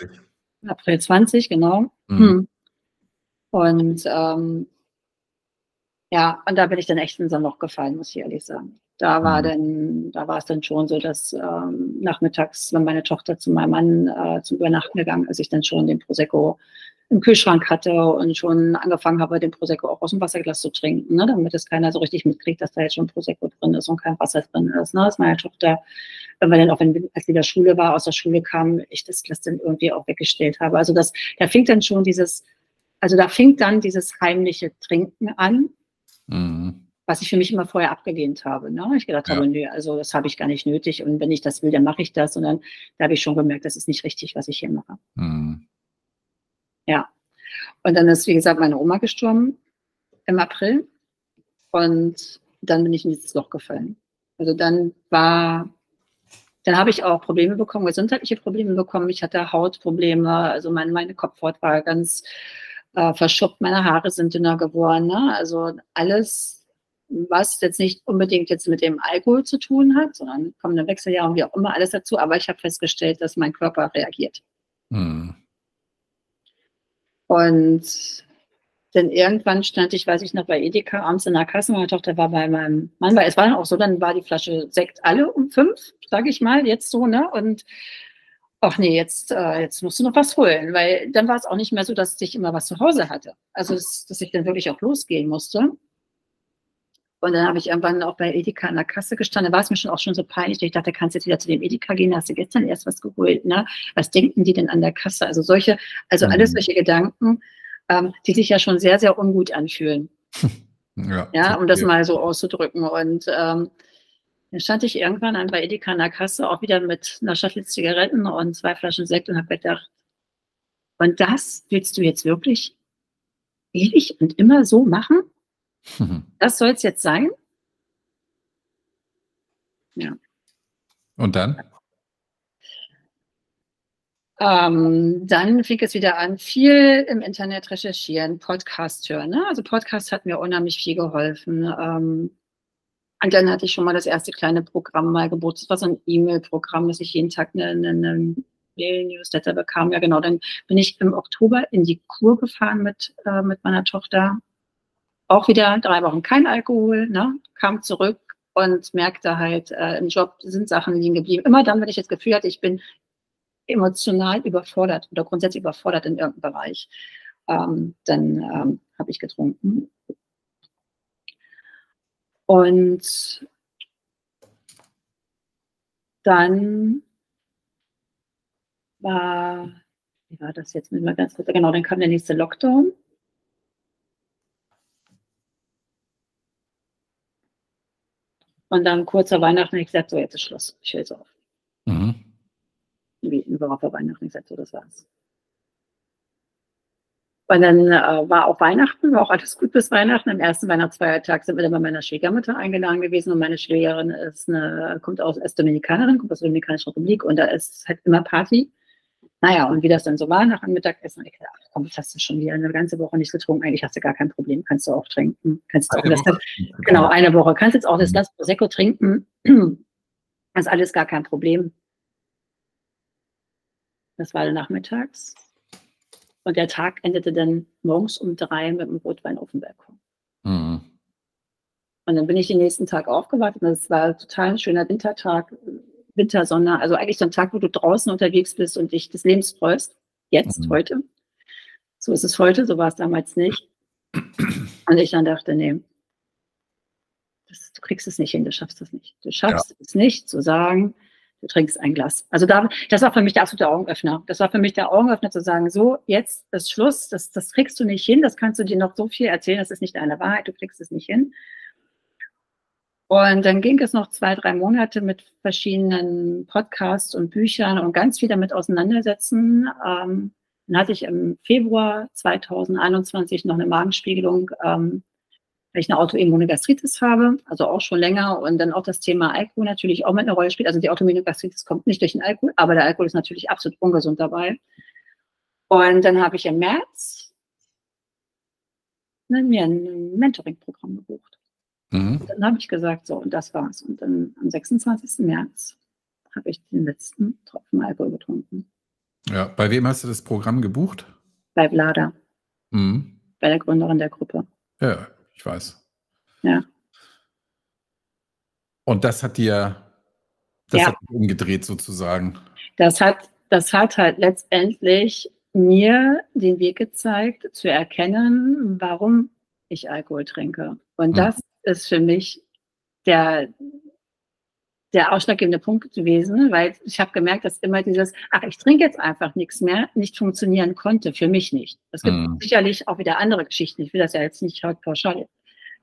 April 20, genau. Mhm. Hm. Und ähm, ja, und da bin ich dann echt in so ein Loch gefallen, muss ich ehrlich sagen. Da war mhm. dann, da war es dann schon so, dass ähm, nachmittags, wenn meine Tochter zu meinem Mann äh, zum Übernachten gegangen ist, ich dann schon den Prosecco im Kühlschrank hatte und schon angefangen habe, den Prosecco auch aus dem Wasserglas zu trinken, ne, damit es keiner so richtig mitkriegt, dass da jetzt schon Prosecco drin ist und kein Wasser drin ist. Ne. Dass meine Tochter, wenn wir dann auch, wenn, als sie in der Schule war, aus der Schule kam, ich das Glas dann irgendwie auch weggestellt habe. Also das, da fing dann schon dieses, also da fing dann dieses heimliche Trinken an, mhm. was ich für mich immer vorher abgelehnt habe. Ne. Ich gedacht ja. habe, nee, also das habe ich gar nicht nötig und wenn ich das will, dann mache ich das. Und dann da habe ich schon gemerkt, das ist nicht richtig, was ich hier mache. Mhm. Ja. Und dann ist, wie gesagt, meine Oma gestorben im April. Und dann bin ich in dieses Loch gefallen. Also dann war, dann habe ich auch Probleme bekommen, gesundheitliche Probleme bekommen. Ich hatte Hautprobleme, also mein, meine Kopfhaut war ganz äh, verschuppt, meine Haare sind dünner geworden. Ne? Also alles, was jetzt nicht unbedingt jetzt mit dem Alkohol zu tun hat, sondern kommende Wechseljahre und wie auch immer alles dazu. Aber ich habe festgestellt, dass mein Körper reagiert. Hm. Und dann irgendwann stand ich, weiß ich noch, bei Edeka abends in der Kasse. Meine Tochter war bei meinem Mann, weil es war dann auch so, dann war die Flasche Sekt alle um fünf, sage ich mal, jetzt so, ne? Und ach nee, jetzt, äh, jetzt musst du noch was holen, weil dann war es auch nicht mehr so, dass ich immer was zu Hause hatte. Also, dass, dass ich dann wirklich auch losgehen musste. Und dann habe ich irgendwann auch bei Edeka an der Kasse gestanden. Da war es mir schon auch schon so peinlich. Ich dachte, kannst jetzt wieder zu dem Edeka gehen, hast du gestern erst was geholt, ne? Was denken die denn an der Kasse? Also solche, also mhm. alles solche Gedanken, ähm, die sich ja schon sehr, sehr ungut anfühlen. ja, ja, um das ja. mal so auszudrücken. Und ähm, dann stand ich irgendwann an bei Edeka an der Kasse, auch wieder mit einer Shuttle Zigaretten und zwei Flaschen Sekt und habe gedacht, und das willst du jetzt wirklich ewig und immer so machen? Das soll es jetzt sein? Ja. Und dann? Ähm, dann fing es wieder an, viel im Internet recherchieren, Podcast hören. Ne? Also Podcast hat mir unheimlich viel geholfen. Ähm, und dann hatte ich schon mal das erste kleine Programm mal gebucht. Das war so ein E-Mail-Programm, dass ich jeden Tag eine, eine, eine Mail-Newsletter bekam. Ja, genau. Dann bin ich im Oktober in die Kur gefahren mit, äh, mit meiner Tochter auch wieder drei Wochen kein Alkohol, ne? kam zurück und merkte halt, äh, im Job sind Sachen liegen geblieben. Immer dann, wenn ich das Gefühl hatte, ich bin emotional überfordert oder grundsätzlich überfordert in irgendeinem Bereich, ähm, dann ähm, habe ich getrunken. Und dann war, wie war das jetzt? Mal ganz kurz, genau, dann kam der nächste Lockdown. Und dann kurz vor Weihnachten ich gesagt, so jetzt ist Schluss, ich höre jetzt auf. Überhaupt vor Weihnachten, gesagt, so das war's. Und dann äh, war auch Weihnachten, war auch alles gut bis Weihnachten. Am ersten Weihnachtsfeiertag sind wir dann bei meiner Schwiegermutter eingeladen gewesen und meine Schwägerin ist eine, kommt aus, ist Dominikanerin, kommt aus der Dominikanischen Republik und da ist halt immer Party. Naja, und wie das dann so war nach dem Mittagessen, ich dachte, ach komm, jetzt hast du schon wieder eine ganze Woche nicht getrunken. Eigentlich hast du gar kein Problem, kannst du auch trinken. Kannst auch das, genau, eine Woche. Kannst jetzt auch das mhm. Glas Prosecco trinken. Das ist alles gar kein Problem. Das war dann nachmittags. Und der Tag endete dann morgens um drei mit dem Rotwein auf dem Balkon. Mhm. Und dann bin ich den nächsten Tag aufgewacht und es war total ein schöner Wintertag, Wintersonne, also eigentlich so ein Tag, wo du draußen unterwegs bist und dich des Lebens freust. Jetzt, mhm. heute. So ist es heute, so war es damals nicht. Und ich dann dachte, nee, das, du kriegst es nicht hin, du schaffst es nicht. Du schaffst ja. es nicht zu sagen, du trinkst ein Glas. Also da, das war für mich der absolute Augenöffner. Das war für mich der Augenöffner zu sagen, so, jetzt ist Schluss, das, das kriegst du nicht hin, das kannst du dir noch so viel erzählen, das ist nicht deine Wahrheit, du kriegst es nicht hin. Und dann ging es noch zwei, drei Monate mit verschiedenen Podcasts und Büchern und ganz viel damit auseinandersetzen. Ähm, dann hatte ich im Februar 2021 noch eine Magenspiegelung. Ähm, weil ich eine Autoimmune Gastritis habe, also auch schon länger und dann auch das Thema Alkohol natürlich auch mit einer Rolle spielt. Also die Autoimmune Gastritis kommt nicht durch den Alkohol, aber der Alkohol ist natürlich absolut ungesund dabei. Und dann habe ich im März ne, mir ein Mentoring-Programm gebucht. Mhm. Dann habe ich gesagt, so, und das war's. Und dann am 26. März habe ich den letzten Tropfen Alkohol getrunken. Ja, bei wem hast du das Programm gebucht? Bei Vlada. Mhm. Bei der Gründerin der Gruppe. Ja, ich weiß. Ja. Und das hat dir, das ja. hat umgedreht sozusagen. Das hat, das hat halt letztendlich mir den Weg gezeigt, zu erkennen, warum ich Alkohol trinke. Und hm. das ist für mich der, der ausschlaggebende Punkt gewesen, weil ich habe gemerkt, dass immer dieses, ach, ich trinke jetzt einfach nichts mehr, nicht funktionieren konnte, für mich nicht. Es gibt mhm. sicherlich auch wieder andere Geschichten. Ich will das ja jetzt nicht heute pauschal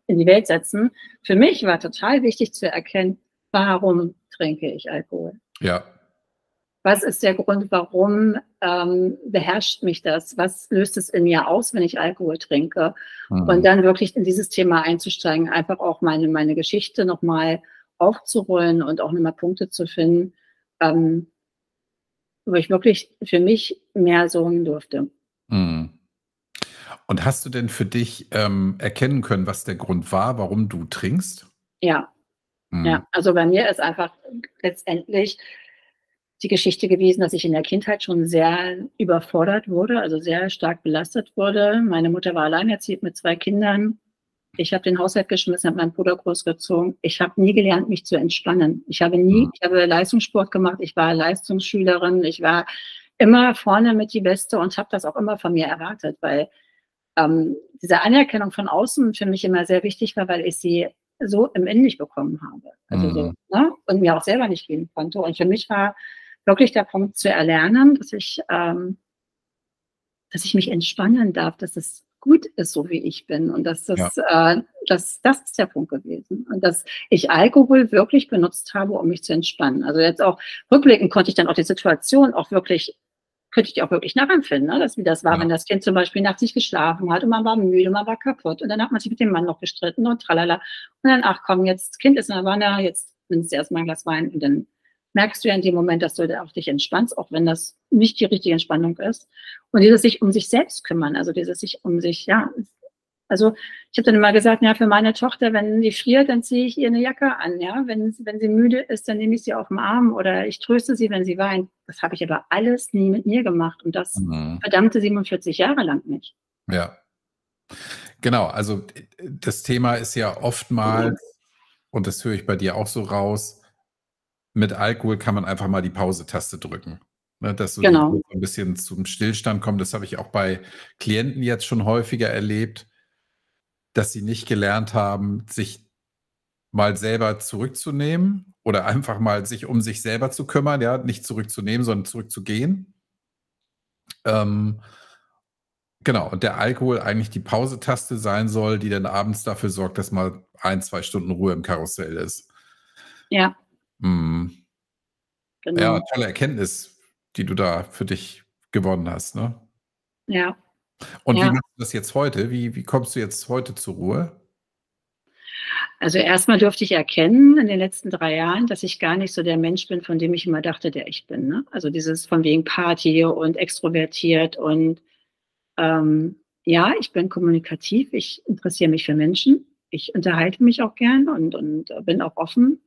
in die Welt setzen. Für mich war total wichtig zu erkennen, warum trinke ich Alkohol? Ja. Was ist der Grund, warum ähm, beherrscht mich das? Was löst es in mir aus, wenn ich Alkohol trinke? Mhm. Und dann wirklich in dieses Thema einzusteigen, einfach auch meine, meine Geschichte nochmal aufzurollen und auch nochmal Punkte zu finden, ähm, wo ich wirklich für mich mehr sorgen durfte. Mhm. Und hast du denn für dich ähm, erkennen können, was der Grund war, warum du trinkst? Ja. Mhm. Ja, also bei mir ist einfach letztendlich die Geschichte gewesen, dass ich in der Kindheit schon sehr überfordert wurde, also sehr stark belastet wurde. Meine Mutter war alleinerziehend mit zwei Kindern. Ich habe den Haushalt geschmissen, habe meinen Bruder großgezogen. Ich habe nie gelernt, mich zu entspannen. Ich habe nie, mhm. ich habe Leistungssport gemacht. Ich war Leistungsschülerin. Ich war immer vorne mit die Beste und habe das auch immer von mir erwartet, weil ähm, diese Anerkennung von außen für mich immer sehr wichtig war, weil ich sie so im Innen nicht bekommen habe. Also mhm. so, ne? Und mir auch selber nicht geben konnte. Und für mich war wirklich der Punkt zu erlernen, dass ich, ähm, dass ich mich entspannen darf, dass es gut ist, so wie ich bin. Und dass das, ja. äh, das, das ist der Punkt gewesen. Und dass ich Alkohol wirklich benutzt habe, um mich zu entspannen. Also jetzt auch rückblickend konnte ich dann auch die Situation auch wirklich könnte ich auch wirklich nachempfinden, ne? dass, wie das war, ja. wenn das Kind zum Beispiel nachts nicht geschlafen hat und man war müde, man war kaputt und dann hat man sich mit dem Mann noch gestritten und tralala. Und dann, ach komm, jetzt, Kind ist in der Wanne, jetzt nimmst du erstmal ein Glas Wein und dann merkst du ja in dem Moment, dass du auch dich entspannst, auch wenn das nicht die richtige Entspannung ist. Und dieses sich um sich selbst kümmern, also dieses sich um sich, ja. Also ich habe dann immer gesagt, ja, für meine Tochter, wenn sie friert, dann ziehe ich ihr eine Jacke an, ja. Wenn, wenn sie müde ist, dann nehme ich sie auf den Arm oder ich tröste sie, wenn sie weint. Das habe ich aber alles nie mit mir gemacht und das mhm. verdammte 47 Jahre lang nicht. Ja. Genau, also das Thema ist ja oftmals, und das höre ich bei dir auch so raus, mit Alkohol kann man einfach mal die Pause-Taste drücken. Ne, dass so genau. ein bisschen zum Stillstand kommt. Das habe ich auch bei Klienten jetzt schon häufiger erlebt, dass sie nicht gelernt haben, sich mal selber zurückzunehmen oder einfach mal sich um sich selber zu kümmern, ja, nicht zurückzunehmen, sondern zurückzugehen. Ähm, genau, und der Alkohol eigentlich die Pause-Taste sein soll, die dann abends dafür sorgt, dass mal ein, zwei Stunden Ruhe im Karussell ist. Ja, Mhm. Genau. Ja, tolle Erkenntnis, die du da für dich gewonnen hast, ne? Ja. Und ja. wie machst du das jetzt heute? Wie, wie kommst du jetzt heute zur Ruhe? Also erstmal durfte ich erkennen in den letzten drei Jahren, dass ich gar nicht so der Mensch bin, von dem ich immer dachte, der ich bin. Ne? Also dieses von wegen Party und extrovertiert und ähm, ja, ich bin kommunikativ, ich interessiere mich für Menschen, ich unterhalte mich auch gern und, und bin auch offen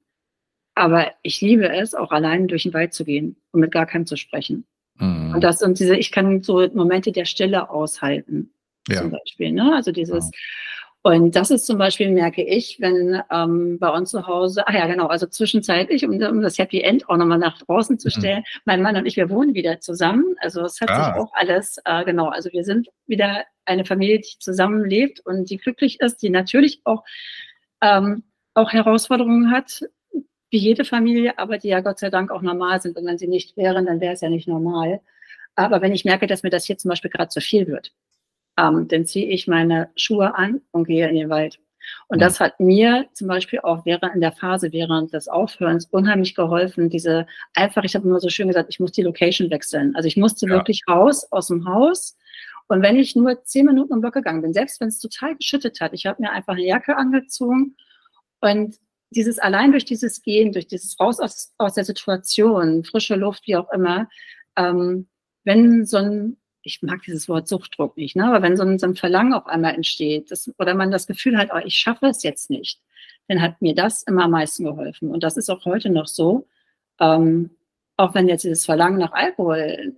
aber ich liebe es, auch allein durch den Wald zu gehen und mit gar keinem zu sprechen. Mhm. Und das und diese, ich kann so Momente der Stille aushalten, ja. zum Beispiel. Ne? Also dieses, ja. und das ist zum Beispiel, merke ich, wenn ähm, bei uns zu Hause, ah ja, genau, also zwischenzeitlich, um, um das Happy End auch nochmal nach draußen zu mhm. stellen, mhm. mein Mann und ich, wir wohnen wieder zusammen. Also es hat ah. sich auch alles, äh, genau, also wir sind wieder eine Familie, die zusammenlebt und die glücklich ist, die natürlich auch, ähm, auch Herausforderungen hat, wie jede Familie, aber die ja Gott sei Dank auch normal sind. Und wenn sie nicht wären, dann wäre es ja nicht normal. Aber wenn ich merke, dass mir das hier zum Beispiel gerade zu viel wird, ähm, dann ziehe ich meine Schuhe an und gehe in den Wald. Und das hat mir zum Beispiel auch während in der Phase während des Aufhörens unheimlich geholfen. Diese einfach, ich habe immer so schön gesagt, ich muss die Location wechseln. Also ich musste ja. wirklich raus aus dem Haus Und wenn ich nur zehn Minuten im Block gegangen bin, selbst wenn es total geschüttet hat, ich habe mir einfach eine Jacke angezogen und dieses allein durch dieses Gehen, durch dieses Raus aus, aus der Situation, frische Luft, wie auch immer, ähm, wenn so ein, ich mag dieses Wort Suchtdruck nicht, ne, aber wenn so ein, so ein Verlangen auf einmal entsteht, das, oder man das Gefühl hat, oh, ich schaffe es jetzt nicht, dann hat mir das immer am meisten geholfen. Und das ist auch heute noch so, ähm, auch wenn jetzt dieses Verlangen nach Alkohol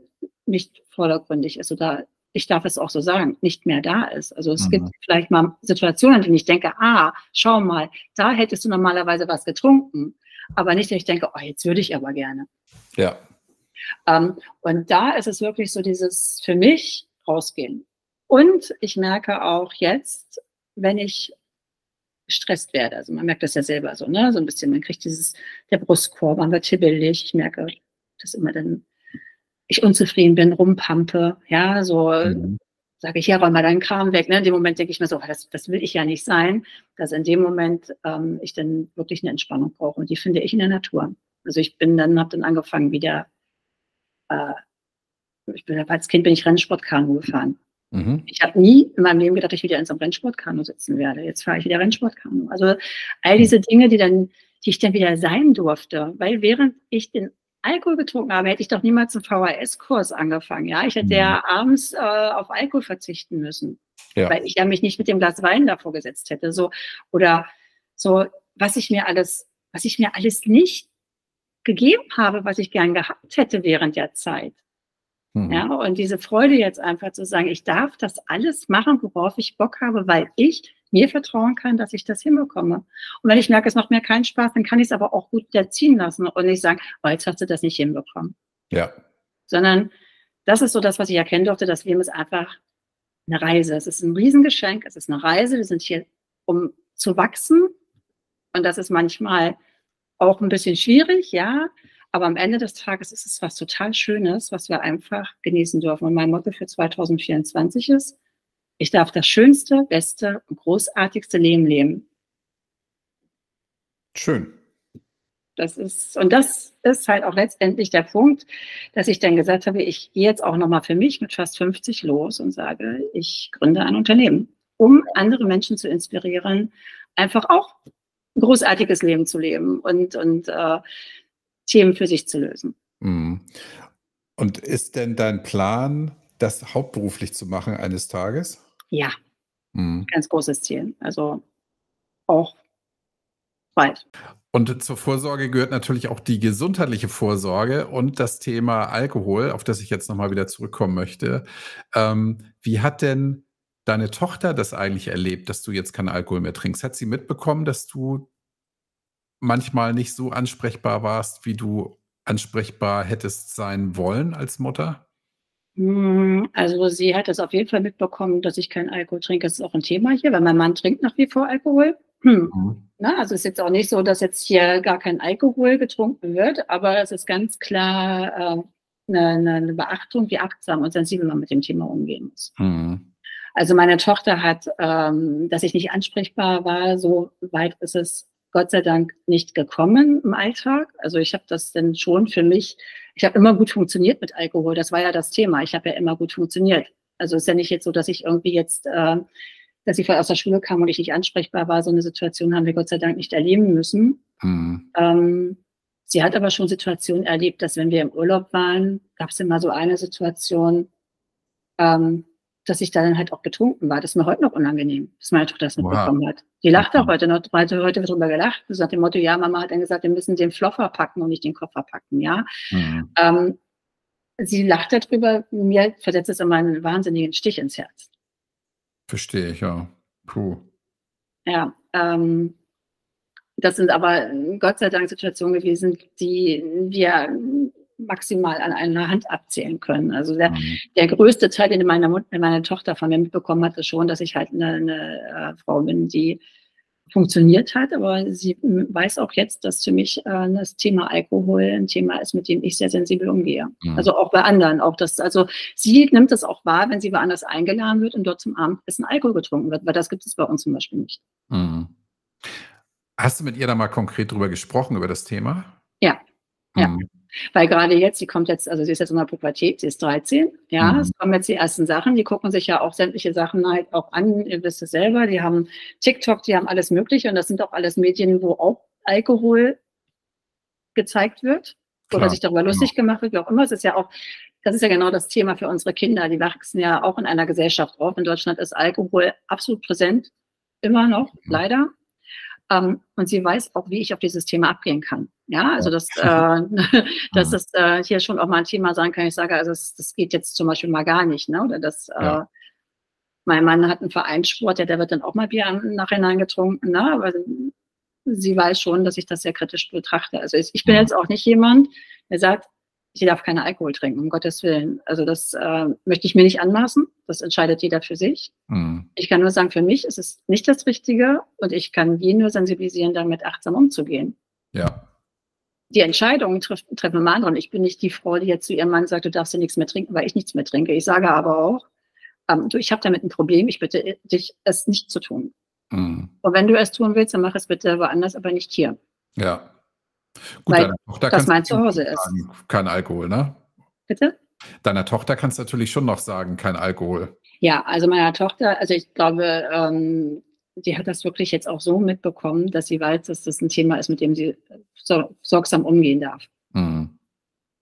nicht vordergründig ist oder ich darf es auch so sagen, nicht mehr da ist. Also es mhm. gibt vielleicht mal Situationen, in denen ich denke, ah, schau mal, da hättest du normalerweise was getrunken. Aber nicht, dass ich denke, oh, jetzt würde ich aber gerne. Ja. Ähm, und da ist es wirklich so dieses für mich rausgehen. Und ich merke auch jetzt, wenn ich gestresst werde, also man merkt das ja selber so, ne, so ein bisschen, man kriegt dieses, der Brustkorb, man wird hibbelig, ich merke, dass immer dann ich unzufrieden bin, rumpampe, ja, so mhm. sage ich, ja, räum mal deinen Kram weg. Ne? In dem Moment denke ich mir so, das, das will ich ja nicht sein, dass in dem Moment ähm, ich dann wirklich eine Entspannung brauche. Und die finde ich in der Natur. Also ich bin dann, habe dann angefangen wieder, äh, ich bin als Kind bin ich Rennsportkanu gefahren. Mhm. Ich habe nie in meinem Leben gedacht, ich wieder in so einem Rennsportkanu sitzen werde. Jetzt fahre ich wieder Rennsportkanu. Also all diese Dinge, die dann, die ich dann wieder sein durfte, weil während ich den Alkohol getrunken habe, hätte ich doch niemals einen VHS-Kurs angefangen. Ja, ich hätte mhm. ja abends äh, auf Alkohol verzichten müssen, ja. weil ich ja mich nicht mit dem Glas Wein davor gesetzt hätte. So oder so, was ich mir alles, was ich mir alles nicht gegeben habe, was ich gern gehabt hätte während der Zeit. Mhm. Ja, und diese Freude jetzt einfach zu sagen, ich darf das alles machen, worauf ich Bock habe, weil ich mir vertrauen kann, dass ich das hinbekomme. Und wenn ich merke, es macht mir keinen Spaß, dann kann ich es aber auch gut wieder ziehen lassen und nicht sagen, oh, jetzt hast du das nicht hinbekommen. Ja. Sondern das ist so das, was ich erkennen durfte, das Leben ist einfach eine Reise. Es ist ein Riesengeschenk, es ist eine Reise. Wir sind hier, um zu wachsen. Und das ist manchmal auch ein bisschen schwierig, ja. Aber am Ende des Tages ist es was total Schönes, was wir einfach genießen dürfen. Und mein Motto für 2024 ist, ich darf das schönste, beste und großartigste Leben leben. Schön. Das ist, und das ist halt auch letztendlich der Punkt, dass ich dann gesagt habe, ich gehe jetzt auch nochmal für mich mit fast 50 los und sage, ich gründe ein Unternehmen, um andere Menschen zu inspirieren, einfach auch ein großartiges Leben zu leben und, und äh, Themen für sich zu lösen. Mhm. Und ist denn dein Plan, das hauptberuflich zu machen eines Tages? Ja, mhm. ganz großes Ziel. Also auch bald. Und zur Vorsorge gehört natürlich auch die gesundheitliche Vorsorge und das Thema Alkohol, auf das ich jetzt nochmal wieder zurückkommen möchte. Ähm, wie hat denn deine Tochter das eigentlich erlebt, dass du jetzt keinen Alkohol mehr trinkst? Hat sie mitbekommen, dass du manchmal nicht so ansprechbar warst, wie du ansprechbar hättest sein wollen als Mutter? Hm, also sie hat das auf jeden Fall mitbekommen, dass ich keinen Alkohol trinke. Das ist auch ein Thema hier, weil mein Mann trinkt nach wie vor Alkohol. Hm. Mhm. Na, also es ist jetzt auch nicht so, dass jetzt hier gar kein Alkohol getrunken wird, aber es ist ganz klar äh, eine, eine, Beachtung, wie achtsam und sensibel man mit dem Thema umgehen muss. Mhm. Also meine Tochter hat, ähm, dass ich nicht ansprechbar war, so weit ist es Gott sei Dank nicht gekommen im Alltag. Also ich habe das dann schon für mich, ich habe immer gut funktioniert mit Alkohol. Das war ja das Thema. Ich habe ja immer gut funktioniert. Also ist ja nicht jetzt so, dass ich irgendwie jetzt, äh, dass ich aus der Schule kam und ich nicht ansprechbar war. So eine Situation haben wir Gott sei Dank nicht erleben müssen. Mhm. Ähm, sie hat aber schon Situationen erlebt, dass wenn wir im Urlaub waren, gab es immer so eine Situation, ähm, dass ich da dann halt auch betrunken war. Das ist mir heute noch unangenehm, dass meine Tochter das mitbekommen wow. hat. Die lacht auch heute noch, heute, heute wird darüber gelacht. Das nach dem Motto, ja, Mama hat dann gesagt, wir müssen den Floffer packen und nicht den Koffer packen, ja. Mhm. Ähm, sie lacht darüber, mir versetzt es immer einen wahnsinnigen Stich ins Herz. Verstehe ich, ja. Puh. Ja, ähm, das sind aber Gott sei Dank Situationen gewesen, die wir maximal an einer Hand abzählen können. Also der, mhm. der größte Teil, den meine, meine Tochter von mir mitbekommen hat, ist schon, dass ich halt eine, eine äh, Frau bin, die funktioniert hat, aber sie weiß auch jetzt, dass für mich äh, das Thema Alkohol ein Thema ist, mit dem ich sehr sensibel umgehe. Mhm. Also auch bei anderen. Auch das, also sie nimmt es auch wahr, wenn sie woanders eingeladen wird und dort zum Abendessen Alkohol getrunken wird, weil das gibt es bei uns zum Beispiel nicht. Mhm. Hast du mit ihr da mal konkret drüber gesprochen, über das Thema? Ja. Ja. Weil gerade jetzt, sie kommt jetzt, also sie ist jetzt in der Pubertät, sie ist 13, ja, mhm. es kommen jetzt die ersten Sachen, die gucken sich ja auch sämtliche Sachen halt auch an, ihr wisst es selber, die haben TikTok, die haben alles Mögliche und das sind auch alles Medien, wo auch Alkohol gezeigt wird Klar, oder sich darüber genau. lustig gemacht wird, wie auch immer. Es ist ja auch, das ist ja genau das Thema für unsere Kinder. Die wachsen ja auch in einer Gesellschaft auf. In Deutschland ist Alkohol absolut präsent, immer noch, mhm. leider. Ähm, und sie weiß auch, wie ich auf dieses Thema abgehen kann. Ja, also dass, äh, dass das äh, hier schon auch mal ein Thema sein kann. Ich sage, also das, das geht jetzt zum Beispiel mal gar nicht. Ne? Oder das, ja. äh, mein Mann hat einen Vereinssport, der, der wird dann auch mal Bier im Nachhinein getrunken. Ne? Aber sie weiß schon, dass ich das sehr kritisch betrachte. Also ich, ich bin jetzt auch nicht jemand, der sagt, ich darf keinen Alkohol trinken, um Gottes Willen. Also das äh, möchte ich mir nicht anmaßen. Das entscheidet jeder für sich. Mhm. Ich kann nur sagen, für mich ist es nicht das Richtige und ich kann jeden nur sensibilisieren, damit achtsam umzugehen. Ja. Die Entscheidungen treff, treffen immer andere. Und ich bin nicht die Frau, die jetzt zu ihrem Mann sagt, du darfst ja nichts mehr trinken, weil ich nichts mehr trinke. Ich sage aber auch, ähm, du, ich habe damit ein Problem, ich bitte dich, es nicht zu tun. Mhm. Und wenn du es tun willst, dann mach es bitte woanders, aber nicht hier. Ja. Gut, Weil Tochter das mein Zuhause ist. Sagen, kein Alkohol, ne? Bitte? Deiner Tochter kannst du natürlich schon noch sagen, kein Alkohol. Ja, also meiner Tochter, also ich glaube, ähm, die hat das wirklich jetzt auch so mitbekommen, dass sie weiß, dass das ein Thema ist, mit dem sie so, sorgsam umgehen darf. Mhm.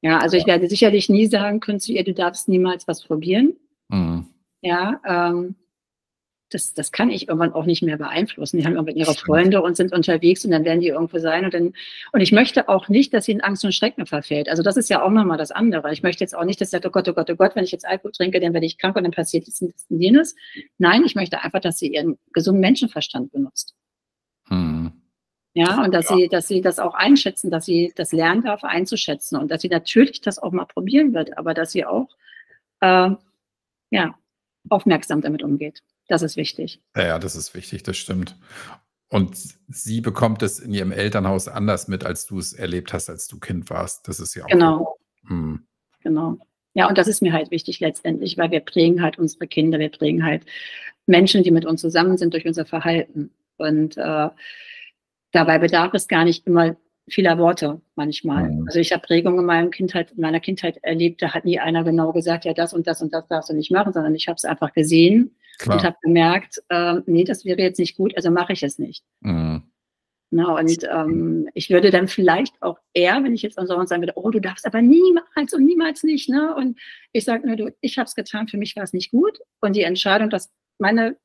Ja, also ja. ich werde sicherlich nie sagen können zu ihr, du darfst niemals was probieren. Mhm. Ja, ähm, das, das kann ich irgendwann auch nicht mehr beeinflussen. Die haben irgendwann ihre Freunde und sind unterwegs und dann werden die irgendwo sein. Und, dann, und ich möchte auch nicht, dass sie in Angst und Schrecken verfällt. Also das ist ja auch nochmal das andere. Ich möchte jetzt auch nicht, dass sie sagt, oh Gott, oh Gott, oh Gott, wenn ich jetzt Alkohol trinke, dann werde ich krank und dann passiert dies und jenes. Nein, ich möchte einfach, dass sie ihren gesunden Menschenverstand benutzt. Hm. Ja, und dass ja. sie, dass sie das auch einschätzen, dass sie das lernen darf, einzuschätzen und dass sie natürlich das auch mal probieren wird, aber dass sie auch äh, ja, aufmerksam damit umgeht. Das ist wichtig. Ja, ja, das ist wichtig, das stimmt. Und sie bekommt es in ihrem Elternhaus anders mit, als du es erlebt hast, als du Kind warst. Das ist ja auch. Genau. Hm. Genau. Ja, und das ist mir halt wichtig letztendlich, weil wir prägen halt unsere Kinder, wir prägen halt Menschen, die mit uns zusammen sind, durch unser Verhalten. Und äh, dabei bedarf es gar nicht immer vieler Worte manchmal. Mhm. Also ich habe Prägungen in, meinem Kindheit, in meiner Kindheit erlebt, da hat nie einer genau gesagt, ja, das und das und das darfst du nicht machen, sondern ich habe es einfach gesehen Klar. und habe gemerkt, äh, nee, das wäre jetzt nicht gut, also mache ich es nicht. Mhm. Na, und ähm, ich würde dann vielleicht auch eher, wenn ich jetzt an so sagen würde, oh, du darfst aber niemals und niemals nicht, ne? Und ich sage nur, du, ich habe es getan, für mich war es nicht gut. Und die Entscheidung, dass meine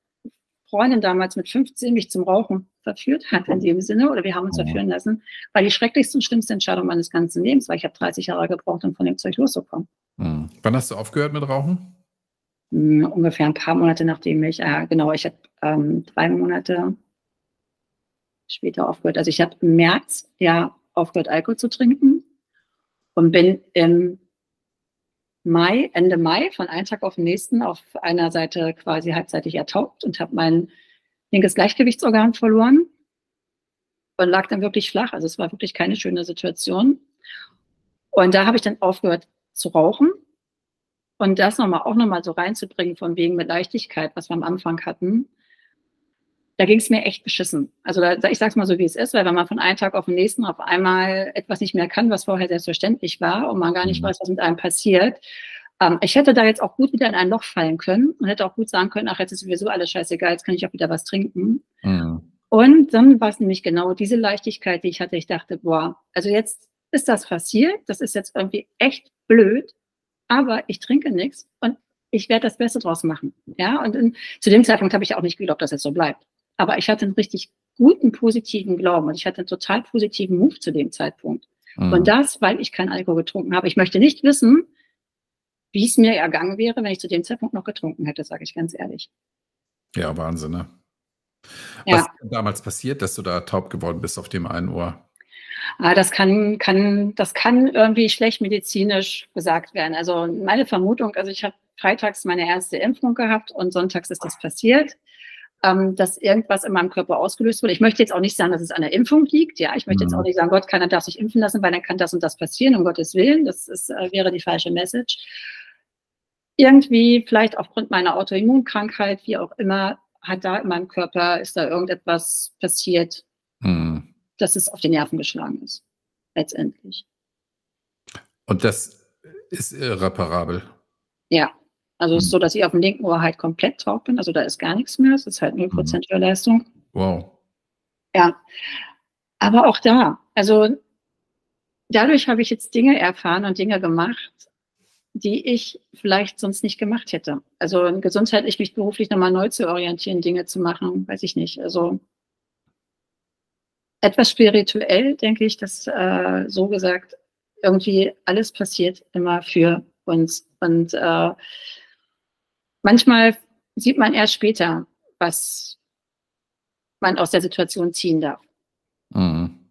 Freundin damals mit 15 mich zum Rauchen verführt hat in dem Sinne, oder wir haben uns verführen lassen, war die schrecklichste und schlimmste Entscheidung meines ganzen Lebens, weil ich habe 30 Jahre gebraucht, um von dem Zeug loszukommen. Mhm. Wann hast du aufgehört mit Rauchen? Ungefähr ein paar Monate nachdem ich, äh, genau, ich habe ähm, drei Monate später aufgehört. Also ich habe im März ja aufgehört, Alkohol zu trinken und bin im Mai, Ende Mai, von einem Tag auf den nächsten auf einer Seite quasi halbseitig ertaucht und habe mein linkes Gleichgewichtsorgan verloren und lag dann wirklich flach. Also es war wirklich keine schöne Situation. Und da habe ich dann aufgehört zu rauchen und das nochmal auch nochmal so reinzubringen, von wegen mit Leichtigkeit, was wir am Anfang hatten, da ging es mir echt beschissen. Also da, ich sage es mal so, wie es ist, weil wenn man von einem Tag auf den nächsten auf einmal etwas nicht mehr kann, was vorher selbstverständlich war und man gar nicht mhm. weiß, was mit einem passiert. Ähm, ich hätte da jetzt auch gut wieder in ein Loch fallen können und hätte auch gut sagen können, ach, jetzt ist sowieso alles scheißegal, jetzt kann ich auch wieder was trinken. Mhm. Und dann war es nämlich genau diese Leichtigkeit, die ich hatte. Ich dachte, boah, also jetzt ist das passiert, das ist jetzt irgendwie echt blöd, aber ich trinke nichts und ich werde das Beste draus machen. Ja, und in, zu dem Zeitpunkt habe ich auch nicht geglaubt, dass es so bleibt. Aber ich hatte einen richtig guten, positiven Glauben und ich hatte einen total positiven Move zu dem Zeitpunkt. Mhm. Und das, weil ich keinen Alkohol getrunken habe. Ich möchte nicht wissen, wie es mir ergangen wäre, wenn ich zu dem Zeitpunkt noch getrunken hätte, sage ich ganz ehrlich. Ja, Wahnsinn, ne? Was ist damals passiert, dass du da taub geworden bist auf dem einen Ohr? Ah, das kann, kann, das kann irgendwie schlecht medizinisch gesagt werden. Also meine Vermutung, also ich habe freitags meine erste Impfung gehabt und sonntags ist das passiert, ähm, dass irgendwas in meinem Körper ausgelöst wurde. Ich möchte jetzt auch nicht sagen, dass es an der Impfung liegt. Ja, ich möchte mhm. jetzt auch nicht sagen, Gott, keiner darf sich impfen lassen, weil dann kann das und das passieren, um Gottes Willen. Das ist, äh, wäre die falsche Message. Irgendwie, vielleicht aufgrund meiner Autoimmunkrankheit, wie auch immer, hat da in meinem Körper, ist da irgendetwas passiert. Mhm dass es auf die Nerven geschlagen ist. Letztendlich. Und das ist irreparabel. Ja, also es ist hm. so, dass ich auf dem linken Ohr halt komplett taub bin. Also da ist gar nichts mehr. Es ist halt 0% mhm. Hörleistung. Wow. Ja. Aber auch da, also dadurch habe ich jetzt Dinge erfahren und Dinge gemacht, die ich vielleicht sonst nicht gemacht hätte. Also gesundheitlich mich beruflich nochmal neu zu orientieren, Dinge zu machen, weiß ich nicht. Also etwas spirituell denke ich, dass äh, so gesagt irgendwie alles passiert immer für uns. Und äh, manchmal sieht man erst später, was man aus der Situation ziehen darf. Mhm.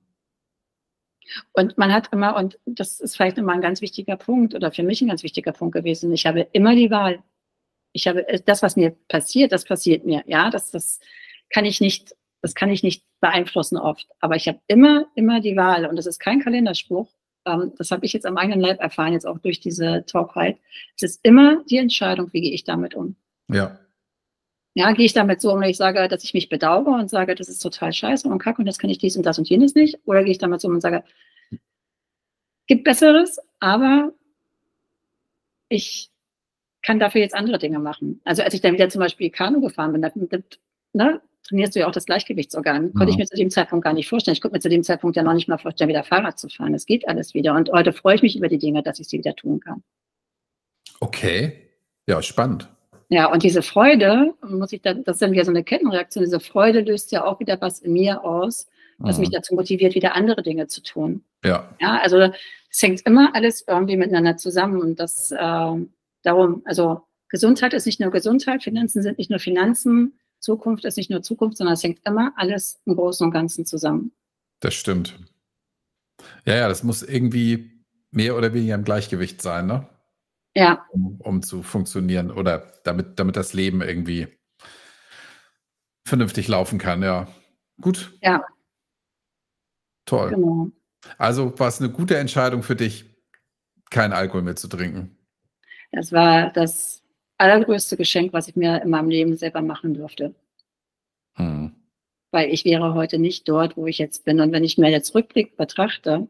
Und man hat immer, und das ist vielleicht immer ein ganz wichtiger Punkt oder für mich ein ganz wichtiger Punkt gewesen, ich habe immer die Wahl. Ich habe das, was mir passiert, das passiert mir. Ja, das, das kann ich nicht, das kann ich nicht beeinflussen oft. Aber ich habe immer, immer die Wahl. Und das ist kein Kalenderspruch. Ähm, das habe ich jetzt am eigenen Leib erfahren, jetzt auch durch diese Taubheit. Es ist immer die Entscheidung, wie gehe ich damit um. Ja. Ja, gehe ich damit so um, wenn ich sage, dass ich mich bedauere und sage, das ist total scheiße und kacke und das kann ich dies und das und jenes nicht? Oder gehe ich damit so um und sage, gibt Besseres, aber ich kann dafür jetzt andere Dinge machen. Also als ich dann wieder zum Beispiel Kanu gefahren bin, da, ne, trainierst du ja auch das Gleichgewichtsorgan. Konnte ja. ich mir zu dem Zeitpunkt gar nicht vorstellen. Ich konnte mir zu dem Zeitpunkt ja noch nicht mal vorstellen, wieder Fahrrad zu fahren. Es geht alles wieder. Und heute freue ich mich über die Dinge, dass ich sie wieder tun kann. Okay. Ja, spannend. Ja, und diese Freude, muss ich dann, das ist dann wieder so eine Kettenreaktion, diese Freude löst ja auch wieder was in mir aus, was mhm. mich dazu motiviert, wieder andere Dinge zu tun. Ja. Ja, also es hängt immer alles irgendwie miteinander zusammen und das äh, darum, also Gesundheit ist nicht nur Gesundheit, Finanzen sind nicht nur Finanzen, Zukunft ist nicht nur Zukunft, sondern es hängt immer alles im Großen und Ganzen zusammen. Das stimmt. Ja, ja, das muss irgendwie mehr oder weniger im Gleichgewicht sein, ne? Ja. Um, um zu funktionieren oder damit, damit das Leben irgendwie vernünftig laufen kann, ja. Gut. Ja. Toll. Genau. Also war es eine gute Entscheidung für dich, keinen Alkohol mehr zu trinken? Das war das allergrößte Geschenk, was ich mir in meinem Leben selber machen durfte. Hm. Weil ich wäre heute nicht dort, wo ich jetzt bin. Und wenn ich mir jetzt Rückblick betrachte,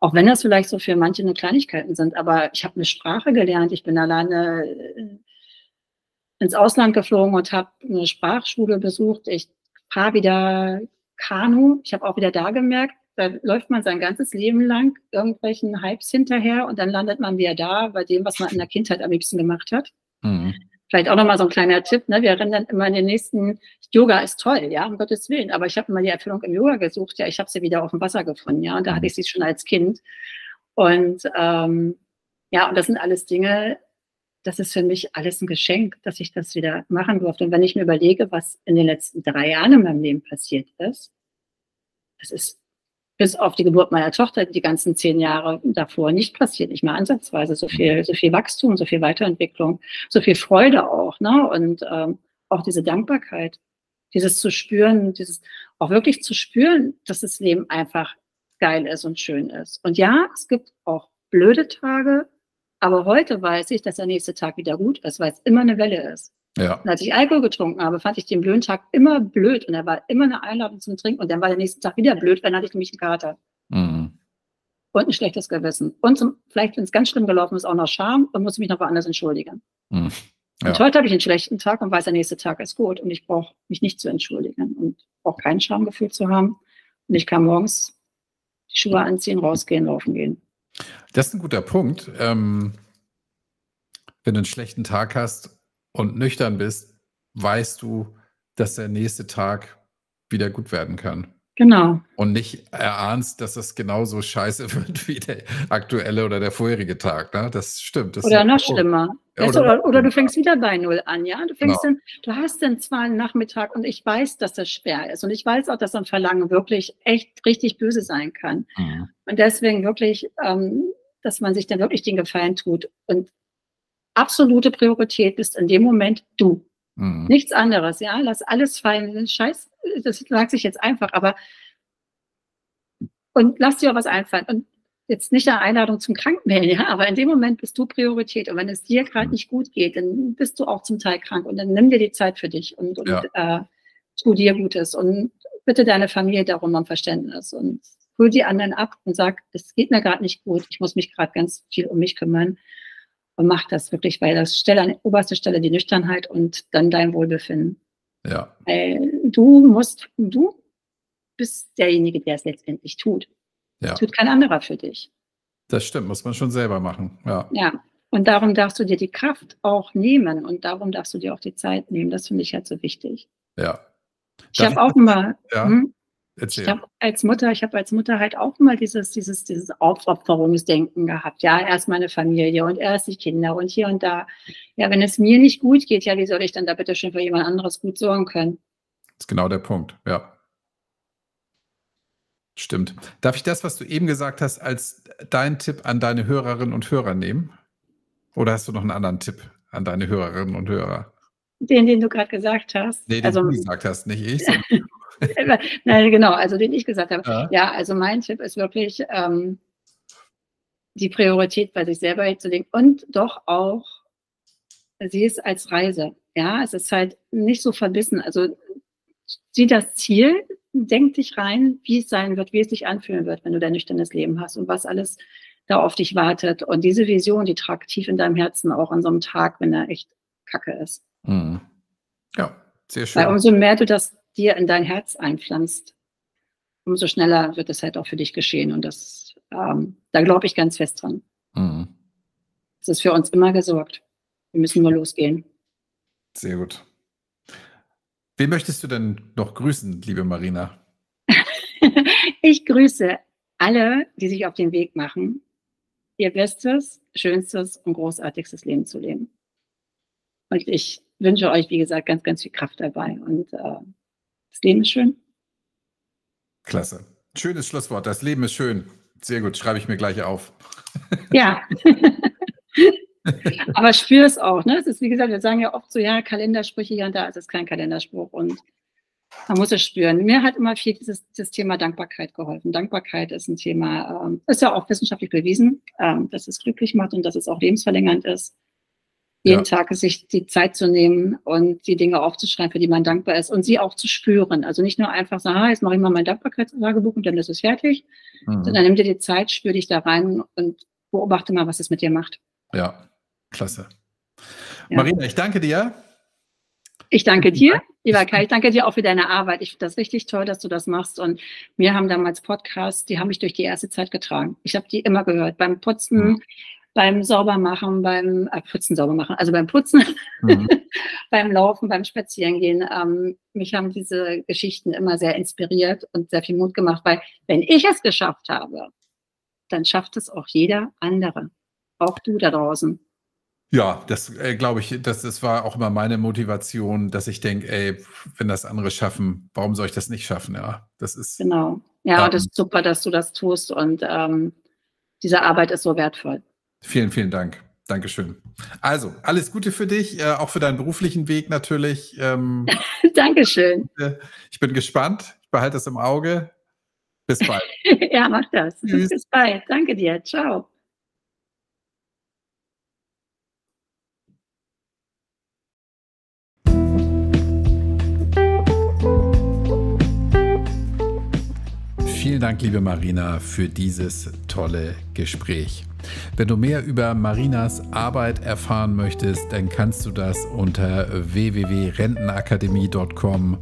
auch wenn das vielleicht so für manche nur Kleinigkeiten sind, aber ich habe eine Sprache gelernt, ich bin alleine äh, ins Ausland geflogen und habe eine Sprachschule besucht. Ich fahre wieder Kanu. Ich habe auch wieder da gemerkt, da läuft man sein ganzes Leben lang irgendwelchen Hypes hinterher und dann landet man wieder da bei dem, was man in der Kindheit am liebsten gemacht hat. Mhm. Vielleicht auch nochmal so ein kleiner Tipp, ne? Wir rennen dann immer in den nächsten, Yoga ist toll, ja, um Gottes Willen, aber ich habe immer die Erfüllung im Yoga gesucht, ja, ich habe sie wieder auf dem Wasser gefunden, ja, und da hatte ich sie schon als Kind. Und ähm, ja, und das sind alles Dinge, das ist für mich alles ein Geschenk, dass ich das wieder machen durfte. Und wenn ich mir überlege, was in den letzten drei Jahren in meinem Leben passiert ist, das ist bis auf die Geburt meiner Tochter die ganzen zehn Jahre davor nicht passiert, nicht mehr ansatzweise so viel, so viel Wachstum, so viel Weiterentwicklung, so viel Freude auch, ne? Und ähm, auch diese Dankbarkeit, dieses zu spüren, dieses auch wirklich zu spüren, dass das Leben einfach geil ist und schön ist. Und ja, es gibt auch blöde Tage, aber heute weiß ich, dass der nächste Tag wieder gut ist, weil es immer eine Welle ist. Ja. Und als ich Alkohol getrunken habe, fand ich den blöden Tag immer blöd und er war immer eine Einladung zum Trinken und dann war der nächste Tag wieder blöd, dann hatte ich nämlich einen Kater. Mhm. Und ein schlechtes Gewissen. Und zum, vielleicht, wenn es ganz schlimm gelaufen ist, auch noch Scham und muss mich noch woanders entschuldigen. Mhm. Ja. Und heute habe ich einen schlechten Tag und weiß, der nächste Tag ist gut und ich brauche mich nicht zu entschuldigen und brauche kein Schamgefühl zu haben. Und ich kann morgens die Schuhe anziehen, rausgehen, laufen gehen. Das ist ein guter Punkt. Ähm, wenn du einen schlechten Tag hast, und nüchtern bist, weißt du, dass der nächste Tag wieder gut werden kann. Genau. Und nicht erahnst, dass das genauso scheiße wird wie der aktuelle oder der vorherige Tag. Ne? Das stimmt. Das oder noch schlimmer. Ja, oder, oder, oder, du fängst wieder bei Null an, ja? Du fängst genau. dann, du hast dann zwar einen Nachmittag und ich weiß, dass das schwer ist. Und ich weiß auch, dass ein Verlangen wirklich echt richtig böse sein kann. Mhm. Und deswegen wirklich, ähm, dass man sich dann wirklich den Gefallen tut und absolute Priorität bist in dem Moment du. Mhm. Nichts anderes, ja. Lass alles fallen. Scheiß, das sagt sich jetzt einfach, aber und lass dir auch was einfallen. Und jetzt nicht eine Einladung zum Krankmelden, ja, aber in dem Moment bist du Priorität. Und wenn es dir gerade mhm. nicht gut geht, dann bist du auch zum Teil krank. Und dann nimm dir die Zeit für dich und, und ja. äh, tu dir Gutes. Und bitte deine Familie darum um Verständnis. Und hol die anderen ab und sag, es geht mir gerade nicht gut, ich muss mich gerade ganz viel um mich kümmern und mach das wirklich, weil das Stelle an oberster Stelle die Nüchternheit und dann dein Wohlbefinden. Ja. Weil du musst, du bist derjenige, der es letztendlich tut. Ja. Das tut kein anderer für dich. Das stimmt, muss man schon selber machen. Ja. Ja. Und darum darfst du dir die Kraft auch nehmen und darum darfst du dir auch die Zeit nehmen. Das finde ich halt so wichtig. Ja. Ich habe auch mal, ja. hm, Erzähl. Ich habe als Mutter, ich habe als Mutter halt auch mal dieses, dieses, dieses Aufopferungsdenken gehabt. Ja, erst meine Familie und erst die Kinder und hier und da. Ja, wenn es mir nicht gut geht, ja, wie soll ich dann da bitte schon für jemand anderes gut sorgen können? Das ist genau der Punkt, ja. Stimmt. Darf ich das, was du eben gesagt hast, als deinen Tipp an deine Hörerinnen und Hörer nehmen? Oder hast du noch einen anderen Tipp an deine Hörerinnen und Hörer? Den, den du gerade gesagt hast. Nee, den also, du gesagt hast, nicht ich. Nein, genau, also den ich gesagt habe. Ja, ja also mein Tipp ist wirklich, ähm, die Priorität bei sich selber hinzulegen und doch auch, sie ist als Reise. Ja, es ist halt nicht so verbissen. Also sieh das Ziel, denk dich rein, wie es sein wird, wie es sich anfühlen wird, wenn du dein nüchternes Leben hast und was alles da auf dich wartet. Und diese Vision, die tragt tief in deinem Herzen auch an so einem Tag, wenn er echt kacke ist. Mhm. Ja, sehr schön. Weil umso mehr du das dir in dein Herz einpflanzt, umso schneller wird es halt auch für dich geschehen. Und das, ähm, da glaube ich ganz fest dran. Mhm. Es ist für uns immer gesorgt. Wir müssen nur losgehen. Sehr gut. Wen möchtest du denn noch grüßen, liebe Marina? ich grüße alle, die sich auf den Weg machen, ihr bestes, schönstes und großartigstes Leben zu leben. Und ich wünsche euch, wie gesagt, ganz, ganz viel Kraft dabei. Und äh, das Leben ist schön. Klasse. Schönes Schlusswort. Das Leben ist schön. Sehr gut. Schreibe ich mir gleich auf. Ja. Aber spür es auch. Ne? Es ist, wie gesagt, wir sagen ja oft so, ja, Kalendersprüche hier und da. Es ist kein Kalenderspruch. Und man muss es spüren. Mir hat immer viel dieses, dieses Thema Dankbarkeit geholfen. Dankbarkeit ist ein Thema, ähm, ist ja auch wissenschaftlich bewiesen, ähm, dass es glücklich macht und dass es auch lebensverlängernd ist jeden ja. Tag sich die Zeit zu nehmen und die Dinge aufzuschreiben, für die man dankbar ist und sie auch zu spüren. Also nicht nur einfach sagen, ah, jetzt mache ich mal mein Dankbarkeitstagebuch und dann ist es fertig, mhm. sondern nimm dir die Zeit, spür dich da rein und beobachte mal, was es mit dir macht. Ja, klasse. Ja. Marina, ich danke dir. Ich danke dir, lieber Kai. Ich danke dir auch für deine Arbeit. Ich finde das richtig toll, dass du das machst. Und wir haben damals Podcasts, die haben mich durch die erste Zeit getragen. Ich habe die immer gehört. Beim Putzen, mhm beim Saubermachen, beim äh, Putzen sauber machen, also beim Putzen, mhm. beim Laufen, beim Spazierengehen. Ähm, mich haben diese Geschichten immer sehr inspiriert und sehr viel Mut gemacht, weil wenn ich es geschafft habe, dann schafft es auch jeder andere. Auch du da draußen. Ja, das äh, glaube ich, das, das war auch immer meine Motivation, dass ich denke, ey, wenn das andere schaffen, warum soll ich das nicht schaffen? Ja, das ist. Genau. Ja, ähm, das ist super, dass du das tust und ähm, diese Arbeit ist so wertvoll. Vielen, vielen Dank. Dankeschön. Also, alles Gute für dich, äh, auch für deinen beruflichen Weg natürlich. Ähm, Dankeschön. Ich bin gespannt. Ich behalte es im Auge. Bis bald. ja, mach das. Tschüss. Bis bald. Danke dir. Ciao. Vielen Dank, liebe Marina, für dieses tolle Gespräch. Wenn du mehr über Marinas Arbeit erfahren möchtest, dann kannst du das unter www.rentenakademie.com.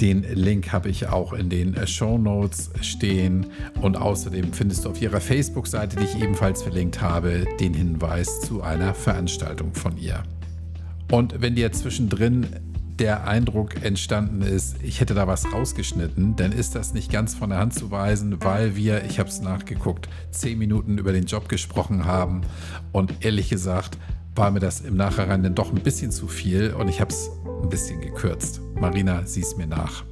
Den Link habe ich auch in den Show Notes stehen und außerdem findest du auf ihrer Facebook-Seite, die ich ebenfalls verlinkt habe, den Hinweis zu einer Veranstaltung von ihr. Und wenn dir zwischendrin der Eindruck entstanden ist, ich hätte da was rausgeschnitten, dann ist das nicht ganz von der Hand zu weisen, weil wir, ich habe es nachgeguckt, zehn Minuten über den Job gesprochen haben und ehrlich gesagt war mir das im Nachhinein dann doch ein bisschen zu viel und ich habe es ein bisschen gekürzt. Marina, sieh's mir nach.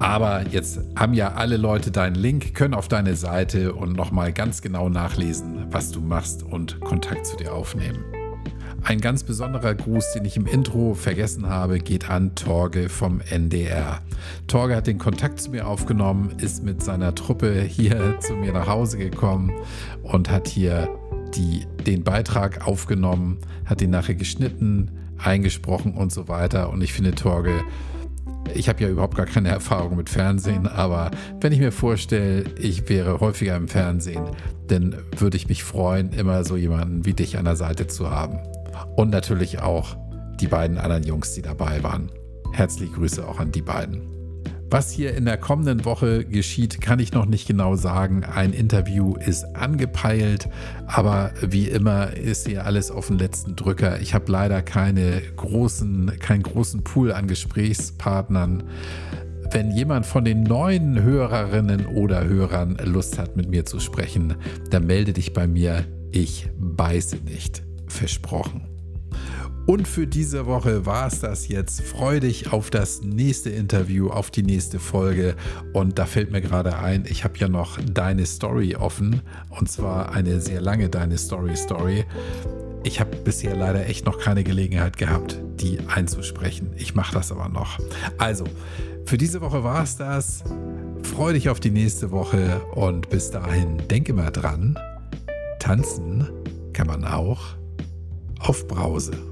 Aber jetzt haben ja alle Leute deinen Link, können auf deine Seite und nochmal ganz genau nachlesen, was du machst und Kontakt zu dir aufnehmen. Ein ganz besonderer Gruß, den ich im Intro vergessen habe, geht an Torge vom NDR. Torge hat den Kontakt zu mir aufgenommen, ist mit seiner Truppe hier zu mir nach Hause gekommen und hat hier die, den Beitrag aufgenommen, hat ihn nachher geschnitten, eingesprochen und so weiter. Und ich finde, Torge Ich habe ja überhaupt gar keine Erfahrung mit Fernsehen, aber wenn ich mir vorstelle, ich wäre häufiger im Fernsehen, dann würde ich mich freuen, immer so jemanden wie dich an der Seite zu haben. Und natürlich auch die beiden anderen Jungs, die dabei waren. Herzliche Grüße auch an die beiden. Was hier in der kommenden Woche geschieht, kann ich noch nicht genau sagen. Ein Interview ist angepeilt, aber wie immer ist hier alles auf den letzten Drücker. Ich habe leider keine großen, keinen großen Pool an Gesprächspartnern. Wenn jemand von den neuen Hörerinnen oder Hörern Lust hat, mit mir zu sprechen, dann melde dich bei mir. Ich beiße nicht. Versprochen. Und für diese Woche war es das jetzt. Freu dich auf das nächste Interview, auf die nächste Folge. Und da fällt mir gerade ein, ich habe ja noch deine Story offen. Und zwar eine sehr lange deine Story Story. Ich habe bisher leider echt noch keine Gelegenheit gehabt, die einzusprechen. Ich mache das aber noch. Also, für diese Woche war es das. Freu dich auf die nächste Woche und bis dahin denk immer dran, tanzen kann man auch auf Brause.